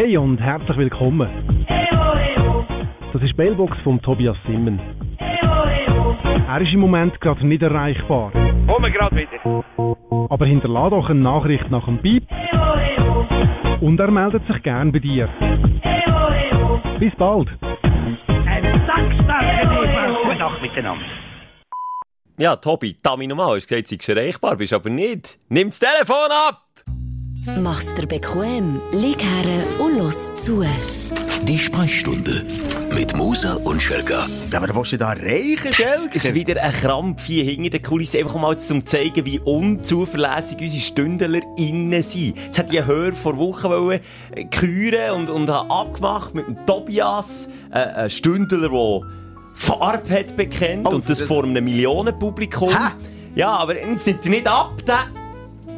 Hey und herzlich willkommen. Das ist die Mailbox von Tobias Simmen. Er ist im Moment gerade nicht erreichbar. Kommen gerade wieder. Aber hinterlass doch eine Nachricht nach dem Piep und er meldet sich gern bei dir. Bis bald. Einen Sackstarken Eva. Gute Nacht miteinander. Ja, Tobi, Tami nochmal, hast gesagt, sie ist erreichbar, bist aber nicht. Nimm das Telefon ab! Mach's dir bequem, lieg her und los zu. Die Sprechstunde mit Musa und Schelga. Aber was du da erreichen, Es Schelker? ist wieder ein Krampf hier hinter der Kulisse, einfach mal zum zeigen, wie unzuverlässig unsere StündlerInnen sind. Jetzt hat ich Hör vor Wochen wollen, äh, küren und, und habe abgemacht mit dem Tobias, äh, ein Stündler, der Farbe hat bekennt Oh, und das das- vor einem Millionenpublikum. Hä? Ja, aber jetzt nimmt er nicht ab, der...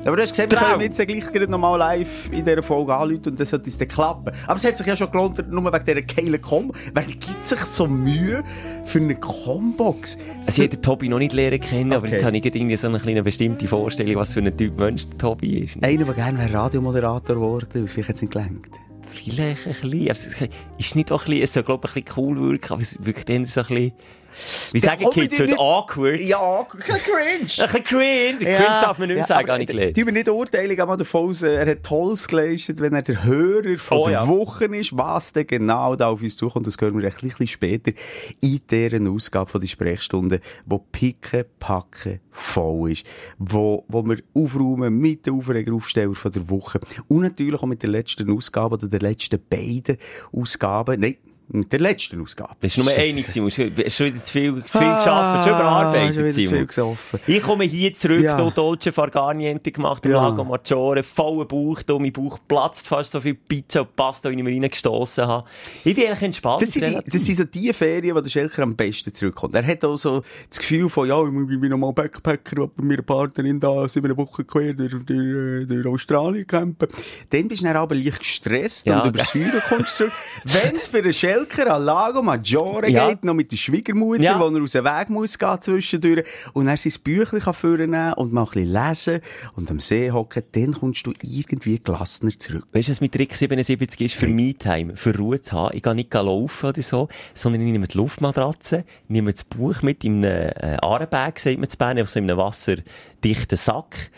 Aber du hast gesehen, wir können jetzt gleich gerade nochmal live in dieser Folge anrufen und das sollte uns dann klappen. Aber es hat sich ja schon gelohnt, nur wegen dieser geilen Combo. Wer gibt sich so Mühe für eine Combox? Also ich habe Tobi noch nicht lernen kennen, aber Okay. jetzt habe ich irgendwie so eine kleine bestimmte Vorstellung, was für ein Typ Mensch der Tobi ist. Einer, der gerne wäre Radiomoderator geworden, vielleicht hat es nicht gelangt. Vielleicht ein bisschen. Also, es ist nicht auch ein bisschen, es soll, glaube ich, ein bisschen cool wirken, aber es wirkt eher so ein bisschen, wie sagen komm, Kids heute, awkward. Ja, ein bisschen cringe. Ein bisschen cringe. Cringe darf man nicht mehr sagen, aber, habe ich gelernt. tun wir nicht urteilen, aber davon aus, äh, er hat Tolles geleistet, wenn er der Hörer von Oh, der ja. Woche ist, was denn genau da auf uns zukommt, das hören wir ein bisschen später in deren Ausgabe von die Sprechstunde, wo picke, packe voll ist, wo, wo wir aufräumen mit den Aufregeraufsteller von der Woche und natürlich auch mit der letzten Ausgabe oder der letzten beiden Ausgaben, nein, mit der letzten Ausgabe. Das ist nur eine hast schon wieder zu viel, zu viel Ah, geschafft, schon überarbeitet, schon wieder zu Simon. viel gesoffen. Ich komme hier zurück, Ja. ja. Dolce Farganiente gemacht im Ja. Lago Maggiore, vollen Bauch, da mein Bauch platzt fast so viel Pizza und Pasta, wie ich mir reingestossen habe. Ich bin eigentlich entspannt. Das sind, die, das sind so die Ferien, wo der Schelker am besten zurückkommt. Er hat auch so das Gefühl von, ja, ich bin nochmal Backpacker, bei meiner Partnerin da sieben Wochen quer durch, durch, durch Australien campen. Dann bist du dann aber leicht gestresst Ja, und über Säure kommst du zurück. Wenn es für den Schelker an Lago Maggiore Ja. geht, noch mit der Schwiegermutter, Ja. wo er aus dem Weg muss gehen zwischendurch, und er sein Büchlein kann vornehmen und mal ein bisschen lesen und am See hocken, dann kommst du irgendwie gelassener zurück. Weißt du, was mit Trick 77 ist? Für Me-Time, für Ruhe zu haben. Ich gehe nicht laufen oder so, sondern ich nehme die Luftmatratze, nehme das Buch mit in einem äh, Arenbag, sagt man zu Bern, einfach so in einem wasserdichten Sack.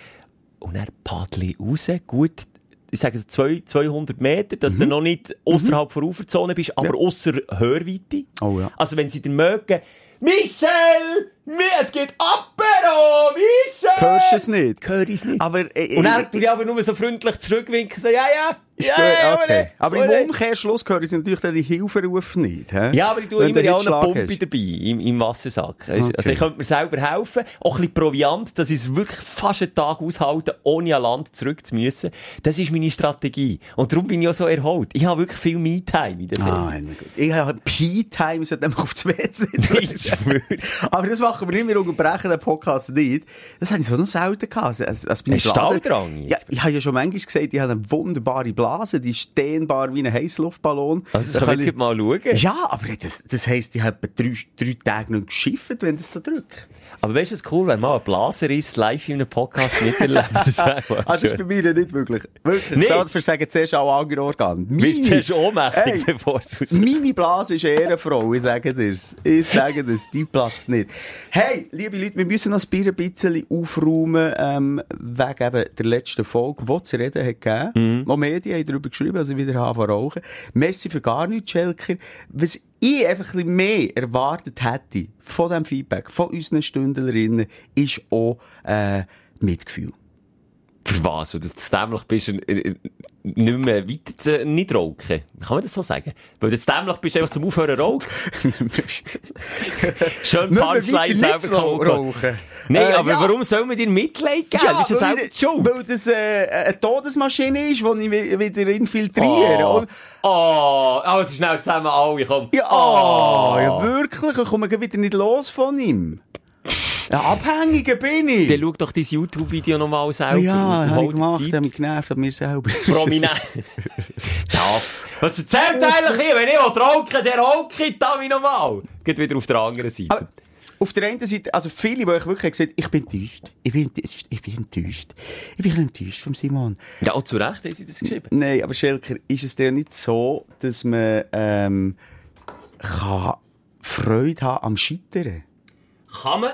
Und dann paddle ich raus, gut, ich sage zwei- 200 Meter, dass du noch nicht außerhalb der Uferzone bist, aber ausser Hörweite. Oh ja. Also wenn sie dir mögen, Michel! Es geht Apero! Michel! Hörst du es nicht? Hör ich es nicht. Aber, äh, Und äh, dann tue ich aber nur so freundlich zurückwinken, so, ja, ja, Ist ja, gut, ja, okay. Aber oder? im Umkehrschluss hören sie natürlich dann die Hilferufe nicht. Hä? Ja, aber ich tue Wenn immer ja auch eine Pumpe hast. dabei, im, im Wassersack. Also, Okay. also ich könnte mir selber helfen, auch ein bisschen Proviant, dass ich es wirklich fast einen Tag aushalten, ohne an Land zurück zu müssen. Das ist meine Strategie. Und darum bin ich auch so erholt. Ich habe wirklich viel Me-Time in der Ah, Ferien. gut. Ich habe Pee-Time, sollte nämlich auf das WC. Aber das machen wir nicht, wir unterbrechen den Podcast nicht. Das habe ich so noch selten gehabt. Also, also einer Blase- Stalldrang Ja, jetzt. ich habe ja schon manchmal gesagt, ich habe eine wunderbare Blase, die ist dehnbar wie ein Heißluftballon. Also, das Da kann jetzt ich- gleich mal schauen. Ja, aber das, das heisst, ich habe drei, drei Tage nicht geschifft, wenn das so drückt. Aber weißt du, was cool, wenn mal ein Blaseris live in einem Podcast miterlebt? Das wäre Ah, das ist bei mir nicht wirklich. Wirklich. Nee. Dafür sagen zuerst auch andere Organe. Bist du Meine- zuerst ohnmächtig, Hey, bevor es raus... Meine Blase ist Ehrenfrau, ich sage dir's. Ich sage das, die platzt nicht. Hey, liebe Leute, wir müssen noch ein Bier ein bisschen aufräumen, ähm, wegen eben der letzten Folge, die zu reden hat gegeben. Auch Medien haben darüber geschrieben, also wieder haben rauchen. Merci für gar nichts, Schelker. Was ich einfach ein bisschen mehr erwartet hätte von diesem Feedback, von unseren Stündlerinnen, ist auch, äh, Mitgefühl. Für was? Weil du zu dämlich bist, äh, nicht mehr weiter zu, nicht rauchen. Kann man das so sagen? Weil du zu dämlich bist, einfach zum Aufhören rauchen. Schön Punchline selber rauchen. Nein, Äh, aber ja. warum soll man dir Mitleid geben? du bist ja die schuld. weil das äh, eine Todesmaschine ist, die ich wi- wieder infiltriere. Oh, oh, also schnell zusammen alle, komm. Ja, oh, ja wirklich, ich komme wieder nicht los von ihm. Ja, Abhängiger bin ich. Dann schau doch dein YouTube-Video nochmal selber. ja, habe ich gemacht, habe mich genervt an mir selber. Prominent. ja. Was erzählt eigentlich hier? Wenn ich rauchen, der rauche ich, da wie normal. Geht wieder auf der anderen Seite. Aber- auf der einen Seite, also viele, die ich wirklich gesagt ich bin enttäuscht. Ich bin enttäuscht. Ich bin enttäuscht. Ich bin ein enttäuscht vom Simon. Ja, zu Recht haben sie das geschrieben. Nein, aber Schelker, ist es denn nicht so, dass man, ähm, kann Freude haben am Scheitern? Kann man?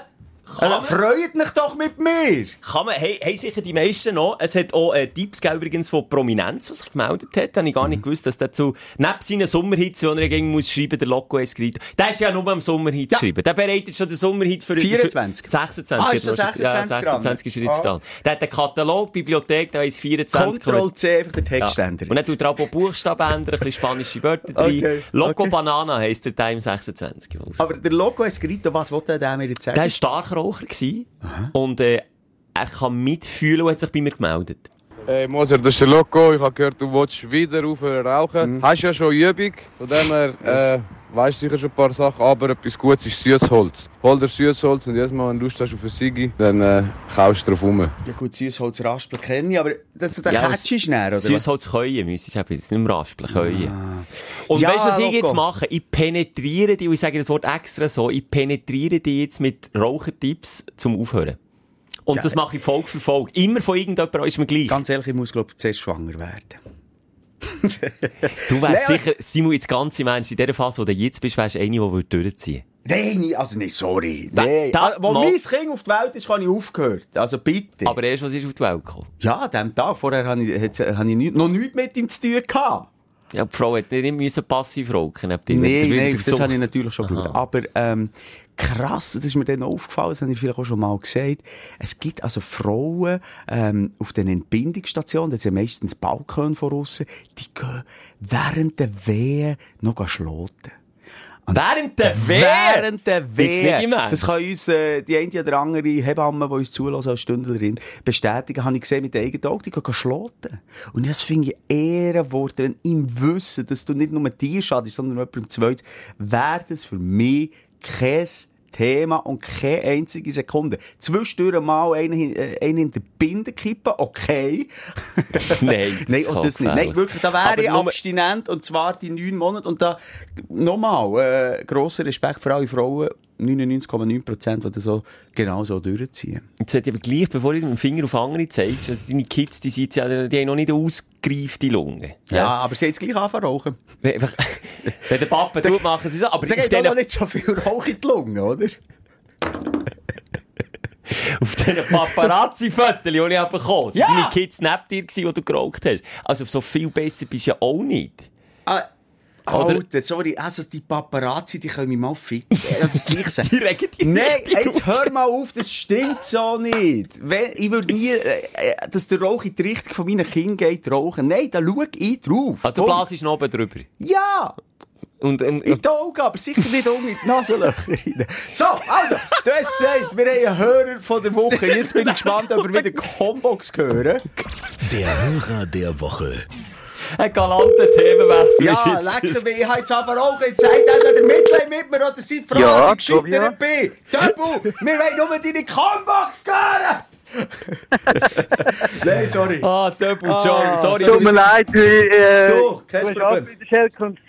Man? freut mich doch mit mir! Kann man, hey, haben sicher die meisten noch. Es hat auch äh, Tipps gegeben, übrigens von Prominenz, was sich gemeldet hat. Da habe ich gar Mhm. nicht gewusst, dass der zu, neben seinen Sommerhits, die er gegen muss schreiben, der Loco Escrito. Der ist ja nur am Sommerhit Ja. geschrieben. Der bereitet schon den Sommerhit für... 24. Für 26. Ah, ist das er schon- Ja, 26 26 ist er dran? dran. Der hat den Katalog, Bibliothek, da ist 24. Ctrl C, einfach der Ja. Text ändern. Und dann tut er auch Buchstaben ändern, ein bisschen spanische Wörter drin. Okay, Loco okay. Banana heisst der Time 26. raus. Aber der Logo Escrito, was wollte der mir jetzt sagen? Der war Starkraucher gewesen. und äh, er kann mitfühlen und hat sich bei mir gemeldet. Hey Moser, das ist der Loco. Ich habe gehört, du willst wieder aufhören rauchen. Hast ja schon Übung. Von dem her äh, weißt sicher schon ein paar Sachen. Aber etwas Gutes ist Süßholz. Hol dir Süßholz und jedes Mal, wenn du Lust hast auf eine Sigi, dann äh, kaufst du drauf rum. Ja gut, Süßholz raspeln kenne ich, aber das, der Ja, Catch ist näher, oder? Süßholz können müsstest du jetzt nicht mehr raspeln können. Und Ja, weißt du, was ich jetzt mache? Ich penetriere die, und ich sage das Wort extra so, ich penetriere die jetzt mit Rauchertipps zum Aufhören. Und Ja. das mache ich Folge für Folge. Immer von irgendjemandem ist mir gleich. Ganz ehrlich, ich muss, glaube ich, zuerst schwanger werden. du wärst sicher, Simon, jetzt ganz im Ernst, in der Phase, wo du jetzt bist, wärst du eine, die würde durchziehen Nein, also nein, sorry. Nein. da- Also, wo mein Kind auf die Welt ist, habe ich aufgehört. Also bitte. Aber erst, was ist auf die Welt gekommen? ja, an dem Tag vorher habe ich, habe ich nicht, noch nichts mit ihm zu tun gehabt. Ja, die Frau hat nicht müssen passiv dir. Nein, nein, das habe ich natürlich schon geschaut. Aber ähm, krass, das ist mir dann aufgefallen, das habe ich vielleicht auch schon mal gesagt. Es gibt also Frauen ähm, auf den Entbindungsstationen, das sind ja meistens Balkon von aussen, die gehen während der Wehen noch schloten. Während der Wehe! Während der Wehe. Das kann uns äh, die eine oder andere Hebamme, die uns zulassen als Stündlerin, bestätigen. Habe ich gesehen mit eigenen Augen, die gehen schloten. Und das finde ich Ehrenworte, wenn im Wissen, dass du nicht nur dir schadest, sondern jemandem zweit, wäre das für mich kein Thema und keine einzige Sekunde. Zwischendurch mal einen, äh, einen in der Binde kippen, okay. Nein, das Nein, und das nicht. Nein, wirklich, da wäre ich abstinent, und zwar die neun Monate. Und da, nochmal, äh, grosser Respekt für alle Frauen, 99,9%, die das so, genau so durchziehen. Jetzt sollte aber gleich, bevor du mit dem Finger auf andere zeigst, also deine Kids, die, sind ja, die haben noch nicht ausgereifte Lunge. Ja, aber sie haben jetzt gleich angefangen zu rauchen. Wenn der Papa tut, machen sie so. Aber Da auf geht diesen, noch nicht so viel Rauch in die Lunge, oder? auf diesen Paparazzi-Fotos, die ich habe bekommen sind Ja. deine Kids neben dir wo du geraucht hast. Also so viel besser bist du ja auch nicht. Ah, Oder- Alter, sorry, also die Paparazzi, die können mich mal ficken. Also ich sagen. Die Nein, jetzt hör mal auf, das stimmt so nicht. Ich würde nie, äh, äh, dass der Rauch in die Richtung von meinen Kindern geht, rauchen. Nein, da schau ich drauf. Also du blasest noch oben drüber. Ja! Und, und, In die Augen, aber sicher nicht unten in die Nasenlöcher rein. So, also, du hast gesagt, wir haben einen Hörer von der Woche. Jetzt bin ich gespannt, ob wir wieder Combox hören. Der Hörer der Woche. Ein galanter Themenwechsel Ja, ist jetzt lecker, ich habe jetzt einfach auch jetzt sagt entweder Mitleid mit mir oder seid froh, Ja, dass ich gescheitert bin. Döbel, wir wollen nur deine Combox hören. Nein, sorry. Ah, Double Ah, sorry. so- Tut mir leid, weil, äh, Du, kein du Problem.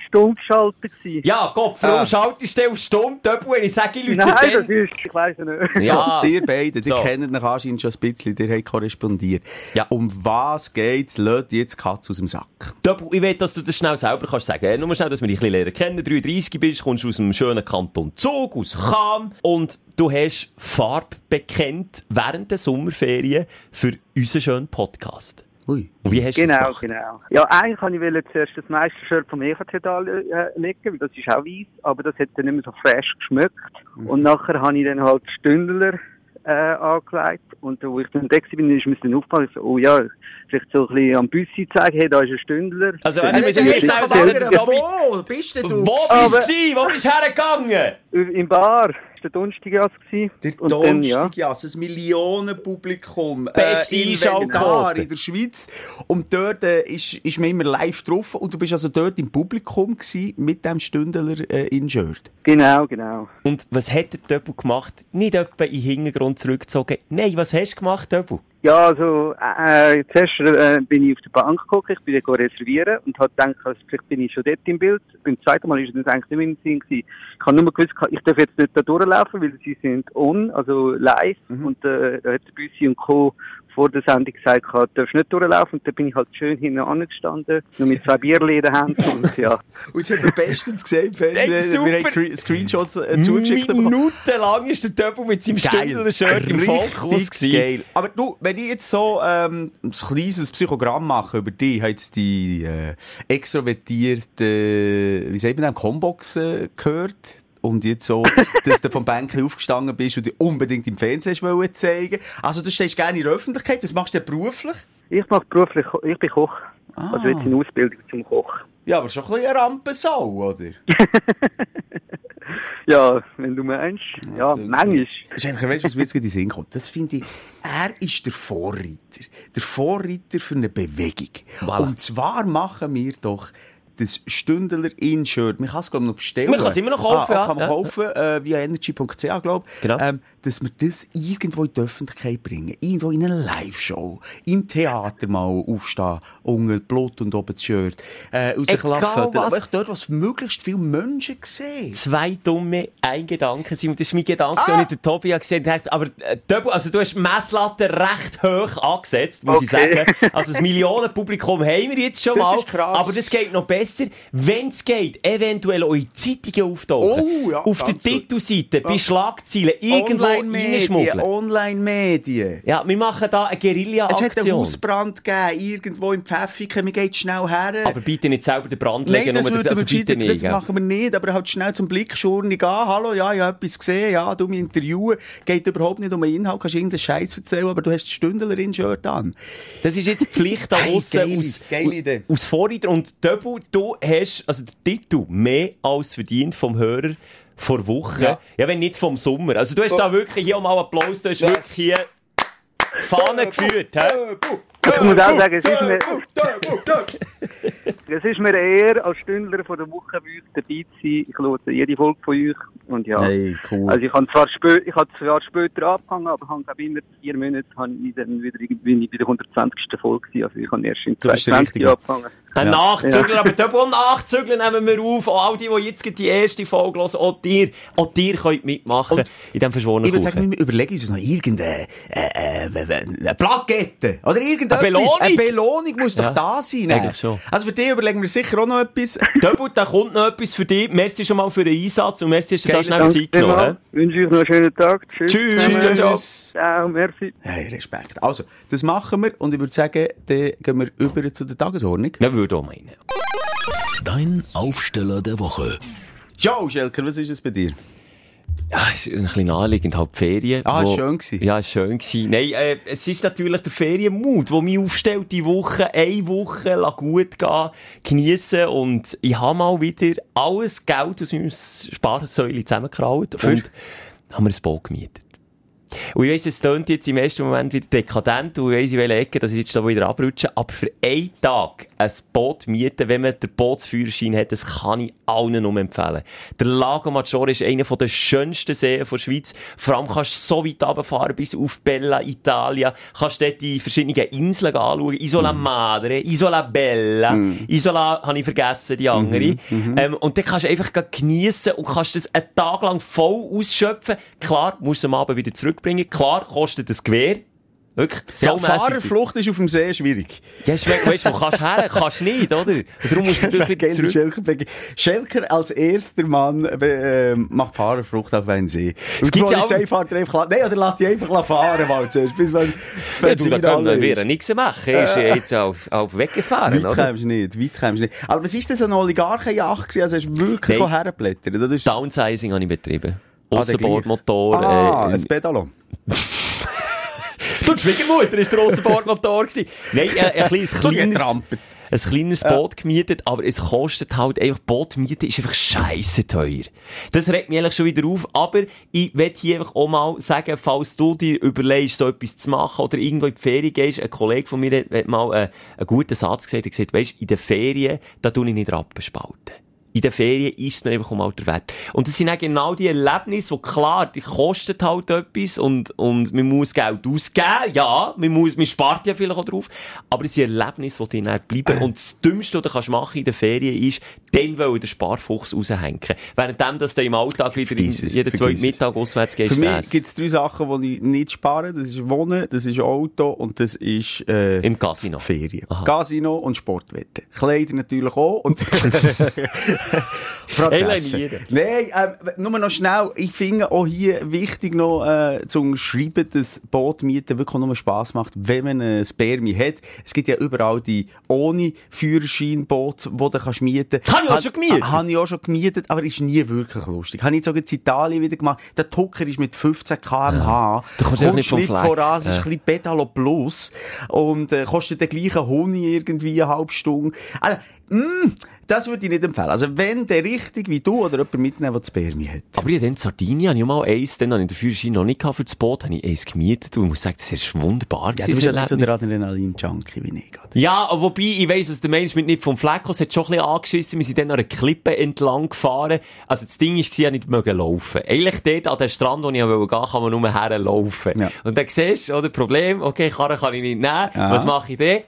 Stumm geschaltet gewesen. Ja, Gott, warum Ah. schaltest du auf stumm, wenn ich sage, Leute, Nein, das ist, ich weiss nicht. Ja. So, ihr beiden, die So. kennen euch anscheinend schon ein bisschen, ihr habt korrespondiert. Ja. Um was geht's? Lasst jetzt die Katze aus dem Sack. Double, ich will, dass du das schnell selber kannst sagen. Äh, Nur schnell, dass wir dich ein bisschen lernen kennen. 33 bist, kommst aus dem schönen Kanton Zug, aus Cham. Und du hast Farbe bekennt während der Sommerferien für unseren schönen Podcast. Ui. Und wie hast du Genau, das gemacht? genau. Ja, eigentlich wollte ich zuerst das Meistershirt vom EVT da äh, legen, weil das ist auch weiß, aber das hat dann nicht mehr so fresh geschmeckt. Und nachher habe ich dann halt Stündler äh, angelegt und wo ich dann da war, ist mir dann aufgefallen, ich so, oh ja, vielleicht so ein bisschen am Büssi zeigen, hey, da ist ein Stündler. Also, müssen jetzt schnell aber Wo bist denn du? wo bist du? Wo bist du hergegangen? Im Bar, der Donnerstag gewesen. Der ja. Donnerstag, ja, ein Millionenpublikum Beste äh, in in der Schweiz. Und dort äh, ist, ist man immer live drauf. Und du bist also dort im Publikum gewesen, mit dem Stündler äh, in Shirt. Genau, genau. Und was hat der Double gemacht? Nicht etwa in den Hintergrund zurückgezogen. Nein, was hast du gemacht, Double? Ja, also, äh, zuerst äh, bin ich auf der Bank geguckt, ich bin dann reservieren und habe gedacht, also, vielleicht bin ich schon dort im Bild. Beim zweiten Mal ist es eigentlich nicht mehr im Sinn gewesen. Ich habe nur gewusst, ich darf jetzt nicht da durchlaufen, weil sie sind on, also live und äh, da hat der Büssi und Co. vor der Sendung gesagt, du darfst nicht durchlaufen und dann bin ich halt schön hinten angestanden, nur mit zwei der Hand und ja. Und sie haben bestens gesehen im Fernsehen. Ey, super. Wir haben Cre- Screenshots äh, zugeschickt bekommen. Minutenlang ist der Töpel mit seinem Stündler-Shirt im Fokus gewesen. geil. Aber du, wenn ich jetzt so ähm, ein kleines Psychogramm mache über dich, ich habe jetzt die äh, extrovertierte, wie sagt man Combox äh, gehört. Und jetzt so, dass du vom Bänkchen aufgestanden bist und dich unbedingt im Fernsehen wollen zeigen. Also du stehst gerne in der Öffentlichkeit. Was machst du denn beruflich? Ich mache beruflich, ich bin Koch. Also jetzt in Ausbildung zum Koch. Ja, aber schon ein bisschen eine Rampensau, oder? Ja, wenn du meinst. Ja, manchmal. Das ist eigentlich, weißt du, was mir jetzt in den Sinn kommt? Das finde ich, er ist der Vorreiter. Der Vorreiter für eine Bewegung. Voilà. Und zwar machen wir doch das Stündler In-Shirt. Man kann es, glaube ich, noch bestellen. Man kann es immer noch kaufen, ah, kann man Ja. kaufen, äh, via energy.ch, glaube ich. Genau. Ähm, dass wir das irgendwo in die Öffentlichkeit bringen. Irgendwo in eine Live-Show. Im Theater mal aufstehen. Unten Blut und oben das Shirt. Äh, und sich lachen. was. Aber ich dort, was möglichst viele Menschen sehen. Zwei dumme, ein Gedanke, Simon. Das ist mein Gedanke, Ah. den ich den Tobi gesehen habe. Aber, äh, also du hast Messlatte recht hoch angesetzt, muss ich Okay. sagen. Also das Millionenpublikum haben wir jetzt schon Das mal. ist krass. Aber das geht noch besser, wenn es geht, eventuell in Zeitungen auftauchen. Oh, ja, Auf der. Titelseite, bei Schlagzeilen, irgendwo reinschmuggeln. Online-Medien. Ja, wir machen da eine Es hat einen Guerilla-Aktion. Hausbrand gegeben, irgendwo im Pfäffiken, wir gehen schnell her. Aber bitte nicht selber den Brand Nein, legen, das, nur würden also bitte nicht. das machen wir nicht, aber halt schnell zum Blickschurnig gehen. Hallo, ja, ich habe etwas gesehen, ja, du mich interviewen. Geht überhaupt nicht um den Inhalt, kannst irgendeinen Scheiß erzählen, aber du hast das Stündlerin-Shirt an. Das ist jetzt Pflicht da Hey, geile- aus, geile aus Vorreiter. Und Döbel, du hast, also der Titel, mehr als verdient vom Hörer vor Wochen. Ja. Ja. wenn nicht vom Sommer. Also du hast da wirklich hier mal Applaus, du hast Yes. wirklich hier die Fahne geführt. hä? Ich muss auch sagen, es ist mir, es ist mir eher als Stündler von der Woche bei euch dabei zu sein. Ich höre jede Folge von euch. Und ja. Hey, cool. Also ich habe zwar, spö ich habe zwar später angefangen, aber habe glaube immer vier Monate habe ich dann wieder irgendwie bei der 120. Folge gewesen. Also ich habe erst in Du bist der 22 Richtige. angefangen. Ein Nachzügler, aber Döbel und Nachzügler nehmen wir auf. Auch all die, die jetzt die erste Folge hören, auch dir, auch dir könnt mitmachen Und in diesem verschworenen Ich würde sagen, wir überlegen uns noch irgendeine äh, äh, eine Plakette oder irgendetwas. Eine Belohnung? Eine Belohnung muss Ja, doch da sein. eigentlich schon. Also für dich überlegen wir sicher auch noch etwas. Döbel, da kommt noch etwas für dich. Merci schon mal für den Einsatz und merci, dass du da schnell Zeit genommen vielmals. Wünsche euch noch einen schönen Tag. Tschüss. Tschüss. zusammen. Ciao, ciao. Ciao, merci. Hey, Respekt. Also, das machen wir und ich würde sagen, dann gehen wir über zu der Tagesordnung. Ja, würde auch meinen. Dein Aufsteller der Woche. Ciao, Schelker, was ist es bei dir? Ja, es ist ein bisschen naheliegend, halt die Ferien. Ah, wo- schön gewesen. Ja, schön gewesen. Nein, äh, es ist natürlich der Ferienmut, der mich aufstellt, die Woche, eine Woche, lass gut gehen, geniessen und ich habe mal wieder alles Geld aus meinem Sparsäule zusammengekraut und haben wir ein Boot gemietet. Und ich weiss, es tönt jetzt im ersten Moment wieder dekadent und ich weiss, in welcher Ecke, dass ich jetzt da wieder abrutsche. Aber für einen Tag ein Boot mieten, wenn man den Bootsführerschein hat, das kann ich allen nur empfehlen. Der Lago Maggiore ist einer der schönsten Seen der Schweiz. Vor allem kannst du so weit runterfahren bis auf Bella Italia. Kannst dort die verschiedenen Inseln anschauen. Isola Madre, Isola Bella, Isola, habe ich vergessen, die andere. Ähm, und dann kannst du einfach geniessen und kannst das einen Tag lang voll ausschöpfen. Klar, musst du am Abend wieder zurückbringen. Klar, kostet das Gewehr. Wirklich, Ja, so mässig. Fahrerflucht ist auf dem See schwierig. Ja, weißt du, wo kannst du her? Kannst du nicht, oder? Darum musst du natürlich. Schelker, Schelker als erster Mann äh, macht Fahrerflucht auf einen See. Die gibt's ja auch- fährt er einfach, nein, oder lässt die einfach fahren, mal zuerst, bis wenn das Ja, du, da können wir nichts machen. Er ist ja jetzt auf, auf weggefahren, Weit oder? kommst du nicht, weit kommst nicht. Aber was ist denn so eine Oligarchenjacht gewesen? Also hast du wirklich Nein. herblättert? Das ist Downsizing habe ich betrieben. Aussenbordmotor. Ah, äh, ein Pedalo. Du, die Schwiegermutter war der Aussenbordmotor. gewesen. Nein, äh, ein kleines, kleines, ein kleines Boot gemietet, aber es kostet halt einfach, Boot mieten ist einfach scheisse teuer. Das regt mich eigentlich schon wieder auf, aber ich will hier einfach auch mal sagen, falls du dir überlegst, so etwas zu machen oder irgendwo in die Ferien gehst, ein Kollege von mir hat, hat mal äh, einen guten Satz gesagt, er hat gesagt, weisst, in den Ferien, da tue ich nicht Rappen spalten. In den Ferien ist es dann einfach um alter Wert. Und das sind auch genau die Erlebnisse, die klar, die kosten halt etwas und, und man muss Geld ausgeben. Ja, man muss, man spart ja vielleicht auch drauf. Aber es sind Erlebnisse, die dann bleiben. Und das Dümmste, was du kannst machen in den Ferien ist, dann wollen den Sparfuchs raushängen. Währenddem, dass du im Alltag wieder in, Vergiss jeden zweiten. Mittag auswärts gehst. Für mich gibt es drei Sachen, die ich nicht spare. Das ist Wohnen, das ist Auto und das ist äh, Im Casino. Ferien. Aha. Casino und Sportwetten. Kleider natürlich auch. Und Eliminieren. Nein, ähm, nur noch schnell. Ich finde auch hier wichtig noch äh, zu unterschreiben, dass Bootmieten wirklich auch nur Spass macht, wenn man ein Spermi hat. Es gibt ja überall die ohne Führerschein Boote, die du kannst mieten Habe ich auch schon gemietet. Habe ich auch schon gemietet, aber ist nie wirklich lustig. Habe ich sogar in Italien wieder gemacht. Der Tucker ist mit 15 km/h. Du kommst einfach nicht vom Fleck. voran, es ist Ja. ein bisschen Pedalo Plus. Und äh, kostet den gleichen Honig irgendwie eine halbe Stunde. Also, mh, das würde ich nicht empfehlen. Also, wenn der richtig wie du oder jemand mitnehmen, der das Spermi hat. Aber ich hatte in Sardinien, habe ich mal eins, dann habe ich den Führerschein noch nicht für das Boot, habe ich eins gemietet und ich muss sagen, das ist wunderbar. Ja, du bist ja nicht so der Adrenalin-Junkie wie ich. Oder? Ja, wobei, ich weiss, was der Mensch mit nicht vom Fleck aus hat schon ein bisschen angeschissen. Wir sind dann an einer Klippe entlang gefahren. Also das Ding war, ich nicht mögen laufen. Eigentlich dort an dem Strand, wo ich gehen wollte, kann man nur herlaufen. Ja. Und dann siehst du, oder, Problem, okay, Karre kann ich nicht nehmen. Was mache ich dann?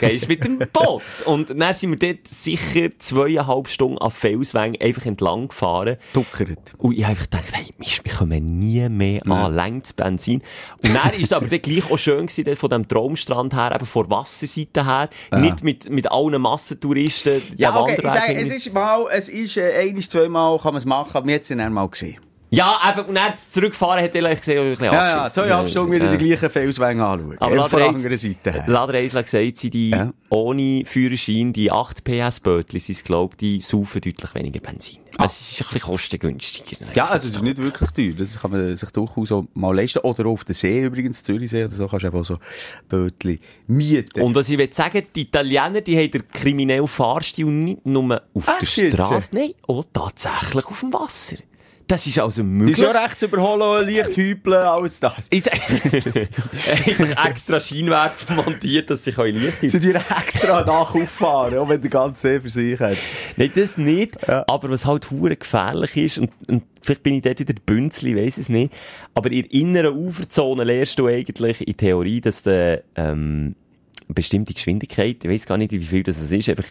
Gehst mit dem Boot. Und dann sind wir dort sicher zweieinhalb Stunden an Felswängen einfach entlang gefahren. Tuckert. Und ich einfach gedacht, hey, Mist, wir kommen nie mehr an, längst Benzin. Und dann ist es aber dann gleich auch schön gewesen, dort von dem Traumstrand her, eben von Wasserseite her, nicht mit, mit allen Massentouristen, Ja, okay, ich Wanderwegen sage, es ist mal, es ist, äh, ein, zweimal kann man es machen, aber wir haben es ja dann mal gesehen. Ja, eben, und dann zurückfahren hat er bisschen ein bisschen Ja, ja, zweieinhalb Stunden wieder Ja. die gleichen Felswänge anschauen. Aber Auf der anderen Seite her. Ladereisler hat gesagt, sie die Ja. ohne Führerschein, die 8 PS Bötli, sind glaube die saufen deutlich weniger Benzin. Es ist ein bisschen kostengünstiger. Ja, also es ist nicht wirklich teuer. Das kann man sich durchaus auch mal leisten. Oder auf der See übrigens, Zürichsee oder so, kannst du eben auch so Bötchen mieten. Und was ich will sagen, die Italiener, die haben den kriminellen Fahrstil nicht nur auf Echt der? Straße, nein, auch tatsächlich auf dem Wasser. Das ist also das möglich. ist ja rechts überholen, leicht hüpeln, alles das. Ich sich extra Scheinwerfer montiert, dass sie Licht Sie dir extra nachfahren, auch wenn der ganze See für sich hat. Nein, das nicht. Aber was halt hure gefährlich ist, und, und vielleicht bin ich dort wieder Bünzli, weiss es nicht. Aber in der inneren Uferzone lernst du eigentlich in Theorie, dass du, ähm, eine bestimmte Geschwindigkeit, ich weiss gar nicht, wie viel das ist, einfach,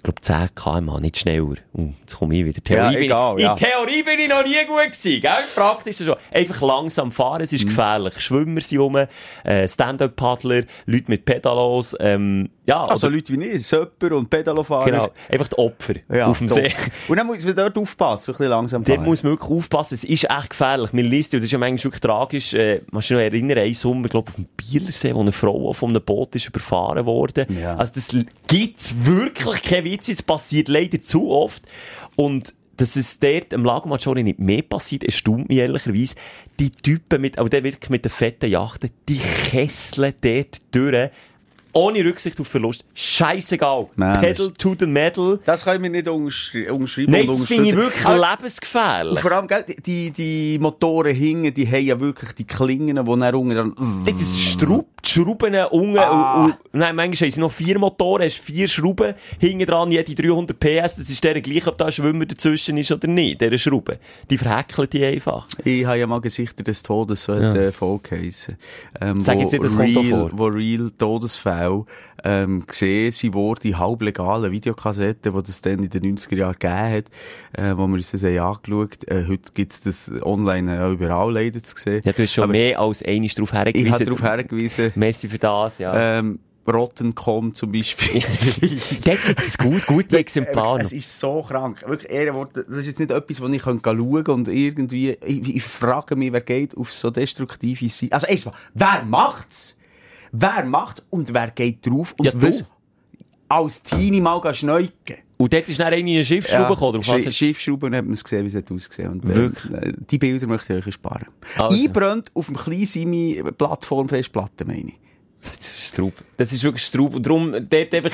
ich glaube 10 km nicht schneller. Uh, jetzt komme ich wieder. Theorie Ja, bin egal, ich, ja. In Theorie bin ich noch nie gut gewesen, gell? Praktisch schon. Einfach langsam fahren, Mhm. es ist gefährlich. Schwimmer sind rum, äh, Stand-Up-Paddler, Leute mit Pedalos, ähm, ja, Also oder- Leute wie ich, Söpper und Pedalofahrer. genau, einfach die Opfer Ja, auf dem top. See. Und dann muss man dort aufpassen, ein bisschen langsam Dort fahren. muss man wirklich aufpassen, es ist echt gefährlich. Man liest, ja, das ist ja manchmal wirklich tragisch, äh, du dich noch erinnern, einen Sommer, glaub auf dem Bielersee, wo eine Frau von einem Boot ist überfahren worden. Ja. Also das gibt's wirklich kein Witz, es passiert leider zu oft. Und dass es dort am Lago Maggiore nicht mehr passiert, erstaunt mich ehrlicherweise. Die Typen mit, aber der wirklich mit den fetten Yachten, die kesseln dort durch. Ohne Rücksicht auf Verlust. Scheißegal. Pedal to the metal. Das können wir nicht unterschri unterschreiben Nein, das finde ich wirklich lebensgefährlich. Und vor allem, gell, die, die Motoren hingen, die haben ja wirklich die Klingen, die dann unten dann... Das die Schrauben unten, Ah. und, und, nein, manchmal haben sie noch vier Motoren, hast vier Schrauben hinten dran, jede 300 PS, das ist der gleich, ob da ein Schwimmer dazwischen ist oder nicht, dieser Schrauben. Die verhäkeln die einfach. Ich habe ja mal Gesichter des Todes, so hat der Folge geheissen. Ähm, Sag jetzt nicht, das kommt da real, vor. Wo real Todesfälle ähm, gesehen wurden, die halblegalen Videokassetten, die das dann in den 90er Jahren gegeben hat, äh, wo wir uns das haben angeschaut äh, Heute gibt's das online ja überall leider zu sehen. Ja, du hast schon Aber mehr als einmal darauf hergewiesen. Ich habe darauf hergewiesen, Merci für das, ja. ähm, Rotten.com zum Beispiel. Dort gibt es gut, gute Exemplare. Es ist so krank. Wirklich, Ehrenwort, das ist jetzt nicht etwas, wo ich schauen kann und irgendwie, ich, ich frage mich, wer geht auf so destruktive Seiten. Also erstmal, wer macht's? Wer macht's und wer geht drauf und Ja, was als Teenie mal schneuken? Und dort ist dann eine Schiffsschraube gekommen, drauf was Sch- Schiffsschrauben hat man es gesehen, wie es ausgesehen. Und, Wirklich? Äh, die Bilder möchte ich euch sparen. Also. Einbrennt auf dem Klein-Simi-Plattform Festplatte, meine ich. Das ist Straub. Das ist wirklich Straub. Und darum, dort einfach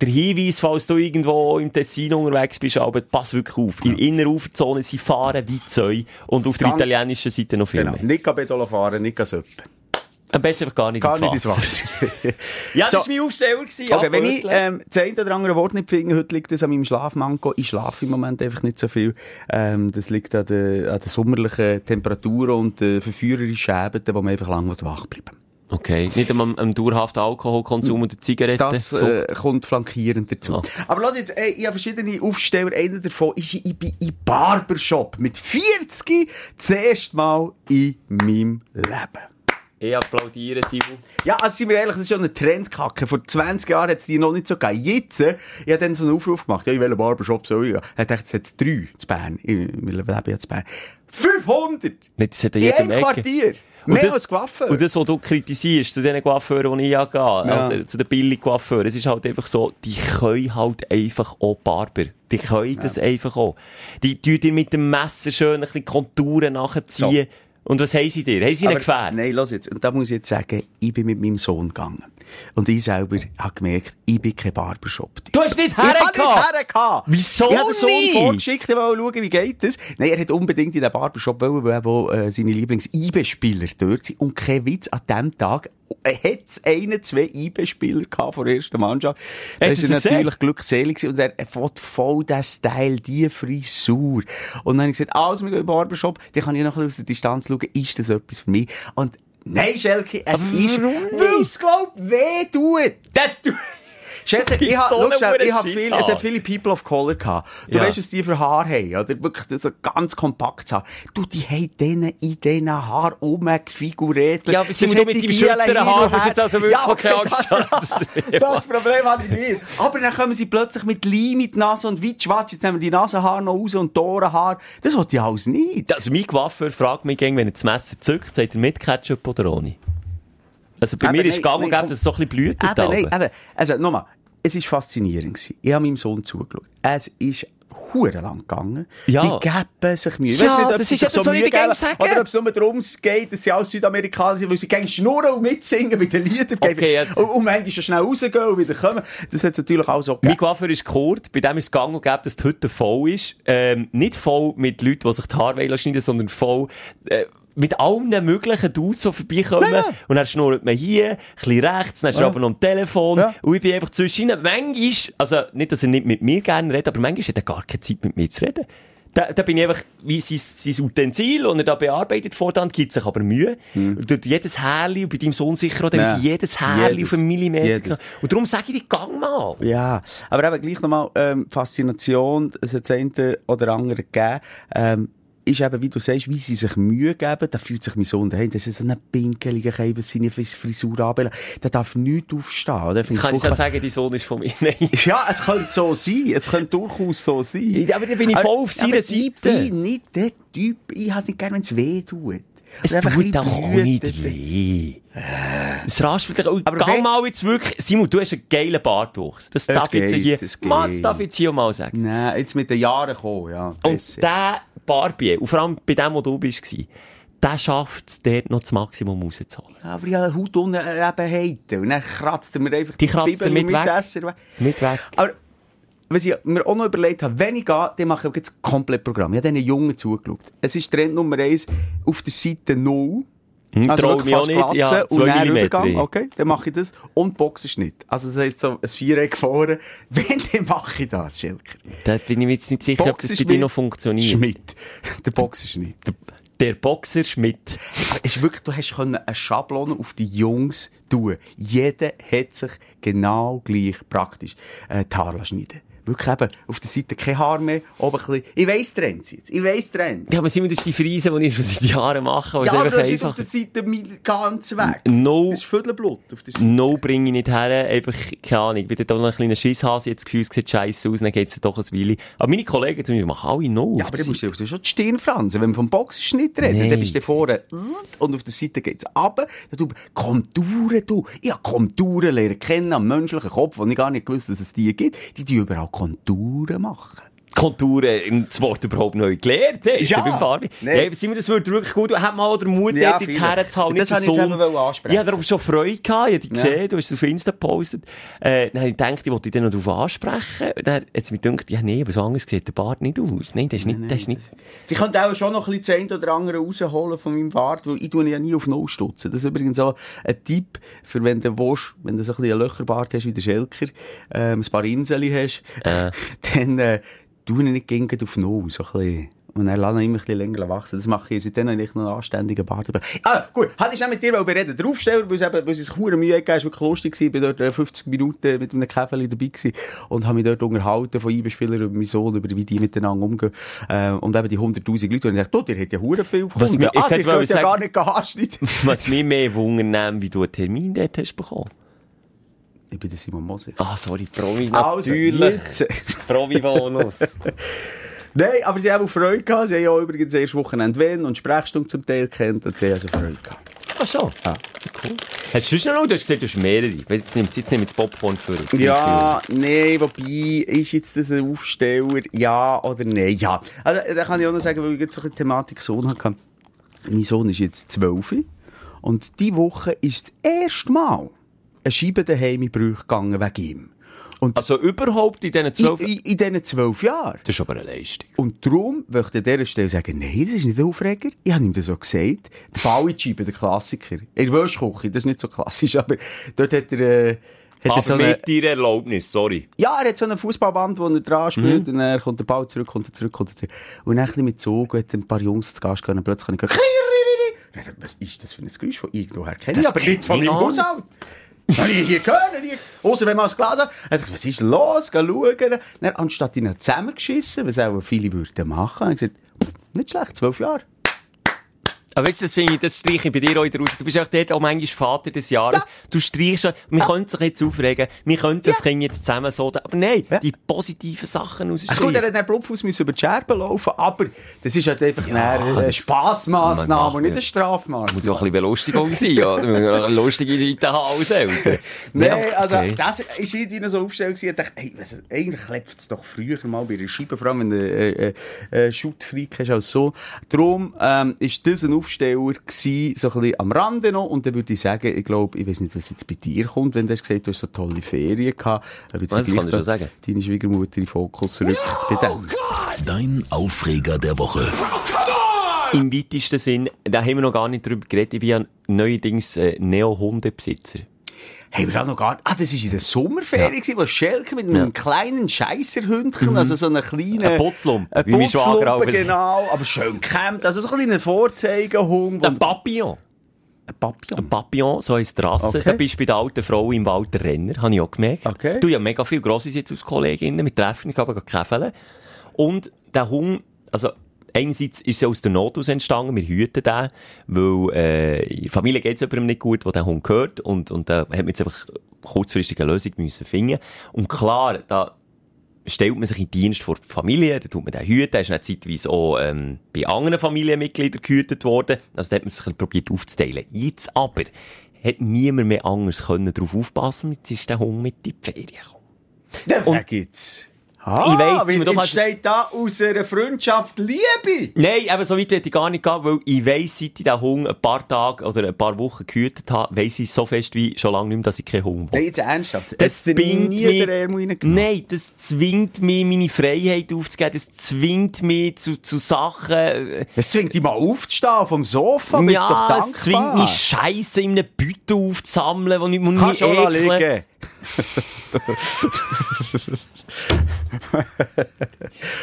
der Hinweis, falls du irgendwo im Tessin unterwegs bist, aber pass wirklich auf. In der Inneruferzone, sie fahren wie Zeu. Und auf der Ganz- italienischen Seite noch viel Genau. mehr. Nicht Pedalo fahren, nicht söppen. Am besten einfach gar nicht Gar ins nicht ins Wasser. Wasser. Ja, das So. war mein Aufsteller. gewesen, ja, Okay, wenn ich ähm, das eine oder andere Wort nicht finde, heute liegt das an meinem Schlafmanko. Ich schlafe im Moment einfach nicht so viel. Ähm, das liegt an den, an den sommerlichen Temperaturen und den verführerischen Abenden, wo man einfach lange wach bleiben Okay, nicht am, am dauerhaften Alkoholkonsum und der Zigaretten. Das so. äh, kommt flankierend dazu. Ah. Aber lass jetzt, ey, ich habe verschiedene Aufsteller. Einer davon ist, ich bin im Barbershop mit 40 das erste Mal in meinem Leben. Ich applaudiere, Simon. Ja, also sind wir ehrlich, das ist schon eine Trendkacke. Vor 20 Jahren hat es die noch nicht so gegeben. Jetzt, äh, ich habe dann so einen Aufruf gemacht, ja, in welchen Barbershop soll ich gehen? Ich dachte, jetzt hat es drei in Bern. Wir leben jetzt in Bern. 500! Nicht, das hat In jedem Ecke. Quartier! Und Mehr das- als Coiffeur. Und das, was du kritisierst, zu diesen Coiffeuren, die ich ja gehe, also zu den billigen Coiffeuren, es ist halt einfach so, die können halt einfach auch Barber. Die können das einfach auch. Die tun dir mit dem Messer schön ein bisschen Konturen nachziehen. Und was haben sie dir? Haben sie Aber- gefällt? Nein, lass jetzt. Und da muss ich jetzt sagen, ich bin mit meinem Sohn gegangen. Und ich selber habe gemerkt, ich bin kein Barbershop. Du hast nicht Ich habe nicht hergehabt. Wieso Ich habe den Sohn nicht? vorgeschickt, ich wollte schauen, wie geht das. Nein, er hat unbedingt in den Barbershop wollen, weil auch, äh, seine Lieblings-IB-Spieler dort sind. Und kein Witz, an dem Tag hat es einen, zwei IB-Spieler gehabt von der ersten Mannschaft. Da Hat ist er natürlich glückselig gewesen. und er er voll den Style, die Frisur. Und dann habe ich gesagt, also, wir gehen in den Barbershop, dann kann ich noch ein bisschen aus der Distanz schauen, ist das etwas für mich? Und Nein, Schelke, es ist, weil es, glaub, weh tut. Das, du, Bist ich hab, so hab viel, es hat viele People of Color gehabt. Du Ja. weißt, was die für Haar haben, oder? Wirklich, so ganz kompakt Haar. Du, die haben denen in diesen Haar rumgefiguriert. Ja, aber Simon, du mit deinem schütteren Haar musst jetzt also wirklich auch keine Angst haben, es weh Das Problem habe ich nicht. Aber dann kommen sie plötzlich mit Leim in die Nase und weit schwarz. Jetzt nehmen wir die Nasenhaare noch raus und die Ohrenhaare. Das will ich alles nicht. also mein Coiffeur fragt mich wenn er das Messer zückt, sagt er mit Ketchup oder ohne? Also bei Eben, mir ist nein, gang und gäbe, dass es so ein bisschen blüht. Eben, nein, eben. Also, nochmal. Es war faszinierend. gewesen. Ich habe meinem Sohn zugeschaut. Es ist hure lang gegangen. Ja. Die geben sich Mühe. Ja, nicht, ob das sie ist so, wie Mühe geben. Oder ob es nur darum geht, dass sie alle Südamerikaner sind, weil sie gerne schnurren und mitsingen bei den Liedern. Okay, jetzt- und, und manchmal schnell rausgehen und wieder kommen. Das hat es natürlich auch so Mein gegeben. Coiffeur ist Kurt, bei dem ist es gang und gäbe, dass die Hütte voll ist. Ähm, nicht voll mit Leuten, die sich die Haare schneiden, sondern voll äh, mit allen möglichen Dudes, die vorbeikommen. Ja. Und dann schnurrt man hier, ein bisschen rechts, dann er Ja. noch am Telefon. Ja. Und ich bin einfach zwischen ihnen. Manchmal, also nicht, dass er nicht mit mir gerne redet, aber manchmal hat er gar keine Zeit mit mir zu reden. Da, da bin ich einfach, wie sein, sein Utensil, und er da bearbeitet vordan, gibt sich aber Mühe. Und tut jedes Härli, und bei deinem Sohn sicher auch, der. Ja. wird jedes Härli Jedes. auf einen Millimeter. Jedes. Und darum sage ich dir, gang mal. Ja, aber eben gleich nochmal, ähm, Faszination, es hat oder andere gegeben, ähm, ist eben, wie du sagst, wie sie sich Mühe geben, da fühlt sich mein Sohn daheim. Das ist so ein pinkeliger Kerl, was seine Fris- Frisur anbelangt. Der darf nicht aufstehen, oder? Jetzt kann ich ja sagen, dein Sohn ist von mir. Nein. Ja, es könnte so sein. Es könnte durchaus so sein. Aber dann bin ich voll auf seiner aber Seite. Ich bin nicht der Typ, ich habe es nicht gerne, wenn es weh tut. Es tut auch bisschen nicht weh. Es dich. Und Aber geh mal jetzt wirklich, Simon, du hast einen geilen Bartwuchs. Das Es darf ich jetzt geht, hier, es Mann, das geht. darf jetzt hier mal sagen. Nein, jetzt mit den Jahren kommen, ja. Und der Barbier, und vor allem bei dem, wo du bist, der schafft es, dort noch das Maximum rauszuholen. Aber ich habe Hautunebenheiten. Und dann kratzt er mir einfach Die kratzt er Bibel mit weg. Messer weg. Mit weg. Aber was ich mir auch noch überlegt habe, wenn ich gehe, dann mache ich jetzt komplett Programm. Ich habe diesen Jungen zugeschaut. Es ist Trend Nummer eins auf der Seite 0. Hm, trau wirklich mich auch nicht. Ja, und dann. Übergang. Okay, dann mache ich das. Und Boxerschnitt. Also das heisst so ein Viereck vorne. Wenn, dann mache ich das, Schilker. Da bin ich mir jetzt nicht sicher, ob das bei dir noch funktioniert. Schmidt. Der Boxerschnitt. Der Boxer Schmidt. Ist wirklich, du hast können eine Schablone auf die Jungs tun. Jeder hat sich genau gleich praktisch äh, die Haare schneiden Wirklich eben, auf der Seite kein Haar mehr, oben ein bisschen. Ich weiss Trends jetzt. Ich weiss Trends. Ja, aber Simon, das ist die Frise, die ich schon seit Jahren mache. Ja, aber du hast nicht auf der Seite ganz weg. No. Das ist Viertelblut auf der Seite. No bringe ich nicht her, einfach, keine Ahnung, ich bin auch noch ein kleiner Schisshase, jetzt das Gefühl, es sieht scheiße aus, dann geht's doch ein Weile. Aber meine Kollegen zum Beispiel machen alle No. Ja, aber dann musst du schon die Stirn fransen. Wenn wir vom Boxerschnitt reden, Nein. dann bist du vorne und auf der Seite geht's runter. Dann du Konturen, du. Ich habe Konturen lernen kennen am menschlichen Kopf, wo ich gar nicht gewusst, dass es die gibt. Die die überall Konturen machen. Konturen im Wort überhaupt neu gelernt hast. Ja. beim Fahren. Nee. Ja, Simon, das würde wirklich gut. Hat mal den Mut, Ja, jetzt vielleicht. herzuhalten. Das wollte ich jetzt ansprechen. Ich hatte darum schon Freude gehabt. Ich habe dich gesehen, du hast es auf Insta gepostet. Äh, dann habe ich gedacht, ich wollte dich dann noch darauf ansprechen. Dann hat es mir gedacht, ja, nee, aber so anders sieht der Bart nicht aus. Nein, das ist nicht, das ist nicht. Ich könnte auch schon noch ein bisschen das oder andere rausholen von meinem Bart, weil ich tue ja nie auf Null stutzen. Das ist übrigens auch ein Tipp, für wenn du willst, wenn du so ein bisschen einen Löcherbart hast wie der Schelker, ähm, ein paar Inseln hast, dann äh, ihn nicht gegen auf Null, so ein bisschen. Und er lässt ihn immer ein bisschen länger wachsen. Das mache ich. Seitdem ich noch einen anständigen Bart. Ah, gut. Hatte ich nicht mit dir reden. Der Aufsteller, weil es eben, weil es sich Mühe gegeben ist, wirklich lustig. Ich bin dort äh, 50 Minuten mit einem Käferli dabei gewesen und habe mich dort unterhalten von IB-Spielern über meinen Sohn, über wie die miteinander umgehen. Äh, und eben die 100.000 Leute. Und ich dachte, du, der hat ja hure viel Was Kunden. mir- ich Ah, geht ja sagen- gar nicht anschneiden. Was mich mehr wundern wie du einen Termin dort hast bekommen. Ich bin der Simon Moser. Ah, sorry, Promi, Also, natürlich. jetzt. Promi-Bonus. Nein, aber sie haben auch Freude gehabt. Sie haben ja übrigens erst Wochenende wenn und Sprechstunde zum Teil kennt und sie haben also Freude gehabt. Ach so. Ja. Cool. Hast du sonst noch, du hast gesagt, du hast mehrere. Jetzt nimmt jetzt nimmt das Popcorn für uns. Ja, nee, wobei, ist jetzt das ein Aufsteller, ja oder nein? Ja. Also, da kann ich auch noch sagen, weil ich jetzt so eine Thematik Sohn hatte. Mein Sohn ist jetzt zwölf und diese Woche ist das erste Mal eine Scheibe daheim in Brüche gegangen wegen ihm. Und Also überhaupt in diesen zwölf... in, in, diesen zwölf Jahren. Das ist aber eine Leistung. Und darum möchte ich an dieser Stelle sagen, nein, das ist nicht der Aufreger. Ich habe ihm das so gesagt. Die Scheibe, der Klassiker. In der Wäschküche, das ist nicht so klassisch, aber dort hat er, äh, hat er Aber so eine, mit deiner Erlaubnis, sorry. ja, er hat so ein Fußballband, wo er dran Mhm. spielt, und dann kommt der Ball zurück, kommt er zurück, kommt er zurück. Und dann ein bisschen mit Zug hat ein paar Jungs zu Gast gehabt, und plötzlich kann ich dachte, was ist das für ein Geräusch von irgendwoher? Kenne ich aber nicht von meinem. Haushalt. Habe ich hier gehört, ausser wenn man das Glas hat. Ich was ist los? Geh schauen. Dann, anstatt ihn zusammengeschissen, was auch viele würden machen, habe gesagt, nicht schlecht, zwölf Jahre. Aber weißt du, das finde ich, das streiche ich bei dir auch wieder raus. Du bist auch dort auch manchmal Vater des Jahres. Du streichst schon, wir können sich jetzt aufregen, wir könnten das Kind jetzt zusammen so, aber nein, Ja. die positiven Sachen Es ist gut, rausstreichen. er hat dann Blutfuß müssen über die Scherben laufen, aber das ist halt einfach Ja, eine, Spassmaßnahme und nicht eine Strafmaßnahme. muss ja auch ein bisschen Belustigung sein, ja. Eine lustige Seite haben als Eltern. Nein, Ja, also, okay. das ist noch so aufgestellt gewesen. Ich dachte, hey, was, eigentlich klebt es doch früher mal bei einer Scheibe, vor allem wenn du äh, äh, äh, Shootfreak hast als so. Darum, ähm, ist das ein Aufsteller gewesen, so ein bisschen am Rande noch. Und dann würde ich sagen, ich glaube, ich weiß nicht, was jetzt bei dir kommt, wenn du hast gesagt, du hast so tolle Ferien gehabt. Ob jetzt Das kann ich schon sagen. Deine Schwiegermutter in den Fokus rückt bei dem. Dein Aufreger der Woche. Im weitesten Sinn, da haben wir noch gar nicht drüber geredet, ich bin ja neuerdings äh, Neo-Hundebesitzer. Haben wir auch noch gar Ah, das war in der Sommerferien, gewesen, wo Schelke mit einem kleinen Scheisserhündchen, also so einer kleinen... Ein Putzlump, Ein wie gesagt. genau, aber schön gekämmt, also so ein kleiner Vorzeigehund. Ein Papillon. Ein Papillon. Ein Papillon, so heisst die Rasse. Okay. Da bist du bei der alten Frau im Wald der Renner, habe ich auch gemerkt. Okay. Du, ja mega viele grosse jetzt als Kolleginnen, wir treffen, ich habe Käfeln. Und der Hund, also, einerseits ist ja aus der Not aus entstanden, wir hüten den, weil, äh, in Familie geht es jemandem nicht gut, wo der Hund gehört, und, und da hat man jetzt einfach kurzfristig eine Lösung müssen finden. Und klar, da, stellt man sich in Dienst vor die Familie, dann tut man den hüten, ist dann zeitweise auch ähm, bei anderen Familienmitgliedern gehütet worden, also da hat man sich probiert aufzuteilen. Jetzt aber hat niemand mehr anders können darauf aufpassen, jetzt ist der Hund mit in die Ferien gekommen. Der Und- gibt's. Ah, Ich weiss, wie aber kannst- entsteht da aus einer Freundschaft Liebe? Nein, eben so weit hätte ich gar nicht gehen, weil ich weiss, seit ich den Hund ein paar Tage oder ein paar Wochen gehütet habe, weiss ich so fest wie schon lange nicht mehr, dass ich keinen Hund will. Nein, jetzt ernsthaft. Das zwingt mich, nein, das zwingt mich, meine Freiheit aufzugeben, das zwingt mich zu, zu Sachen, Das zwingt dich mal aufzustehen vom Sofa, bist doch ja, dankbar. es zwingt mich Scheiße in einem Beutel aufzusammeln, wo ich Kannst mich noch ekeln. liegen.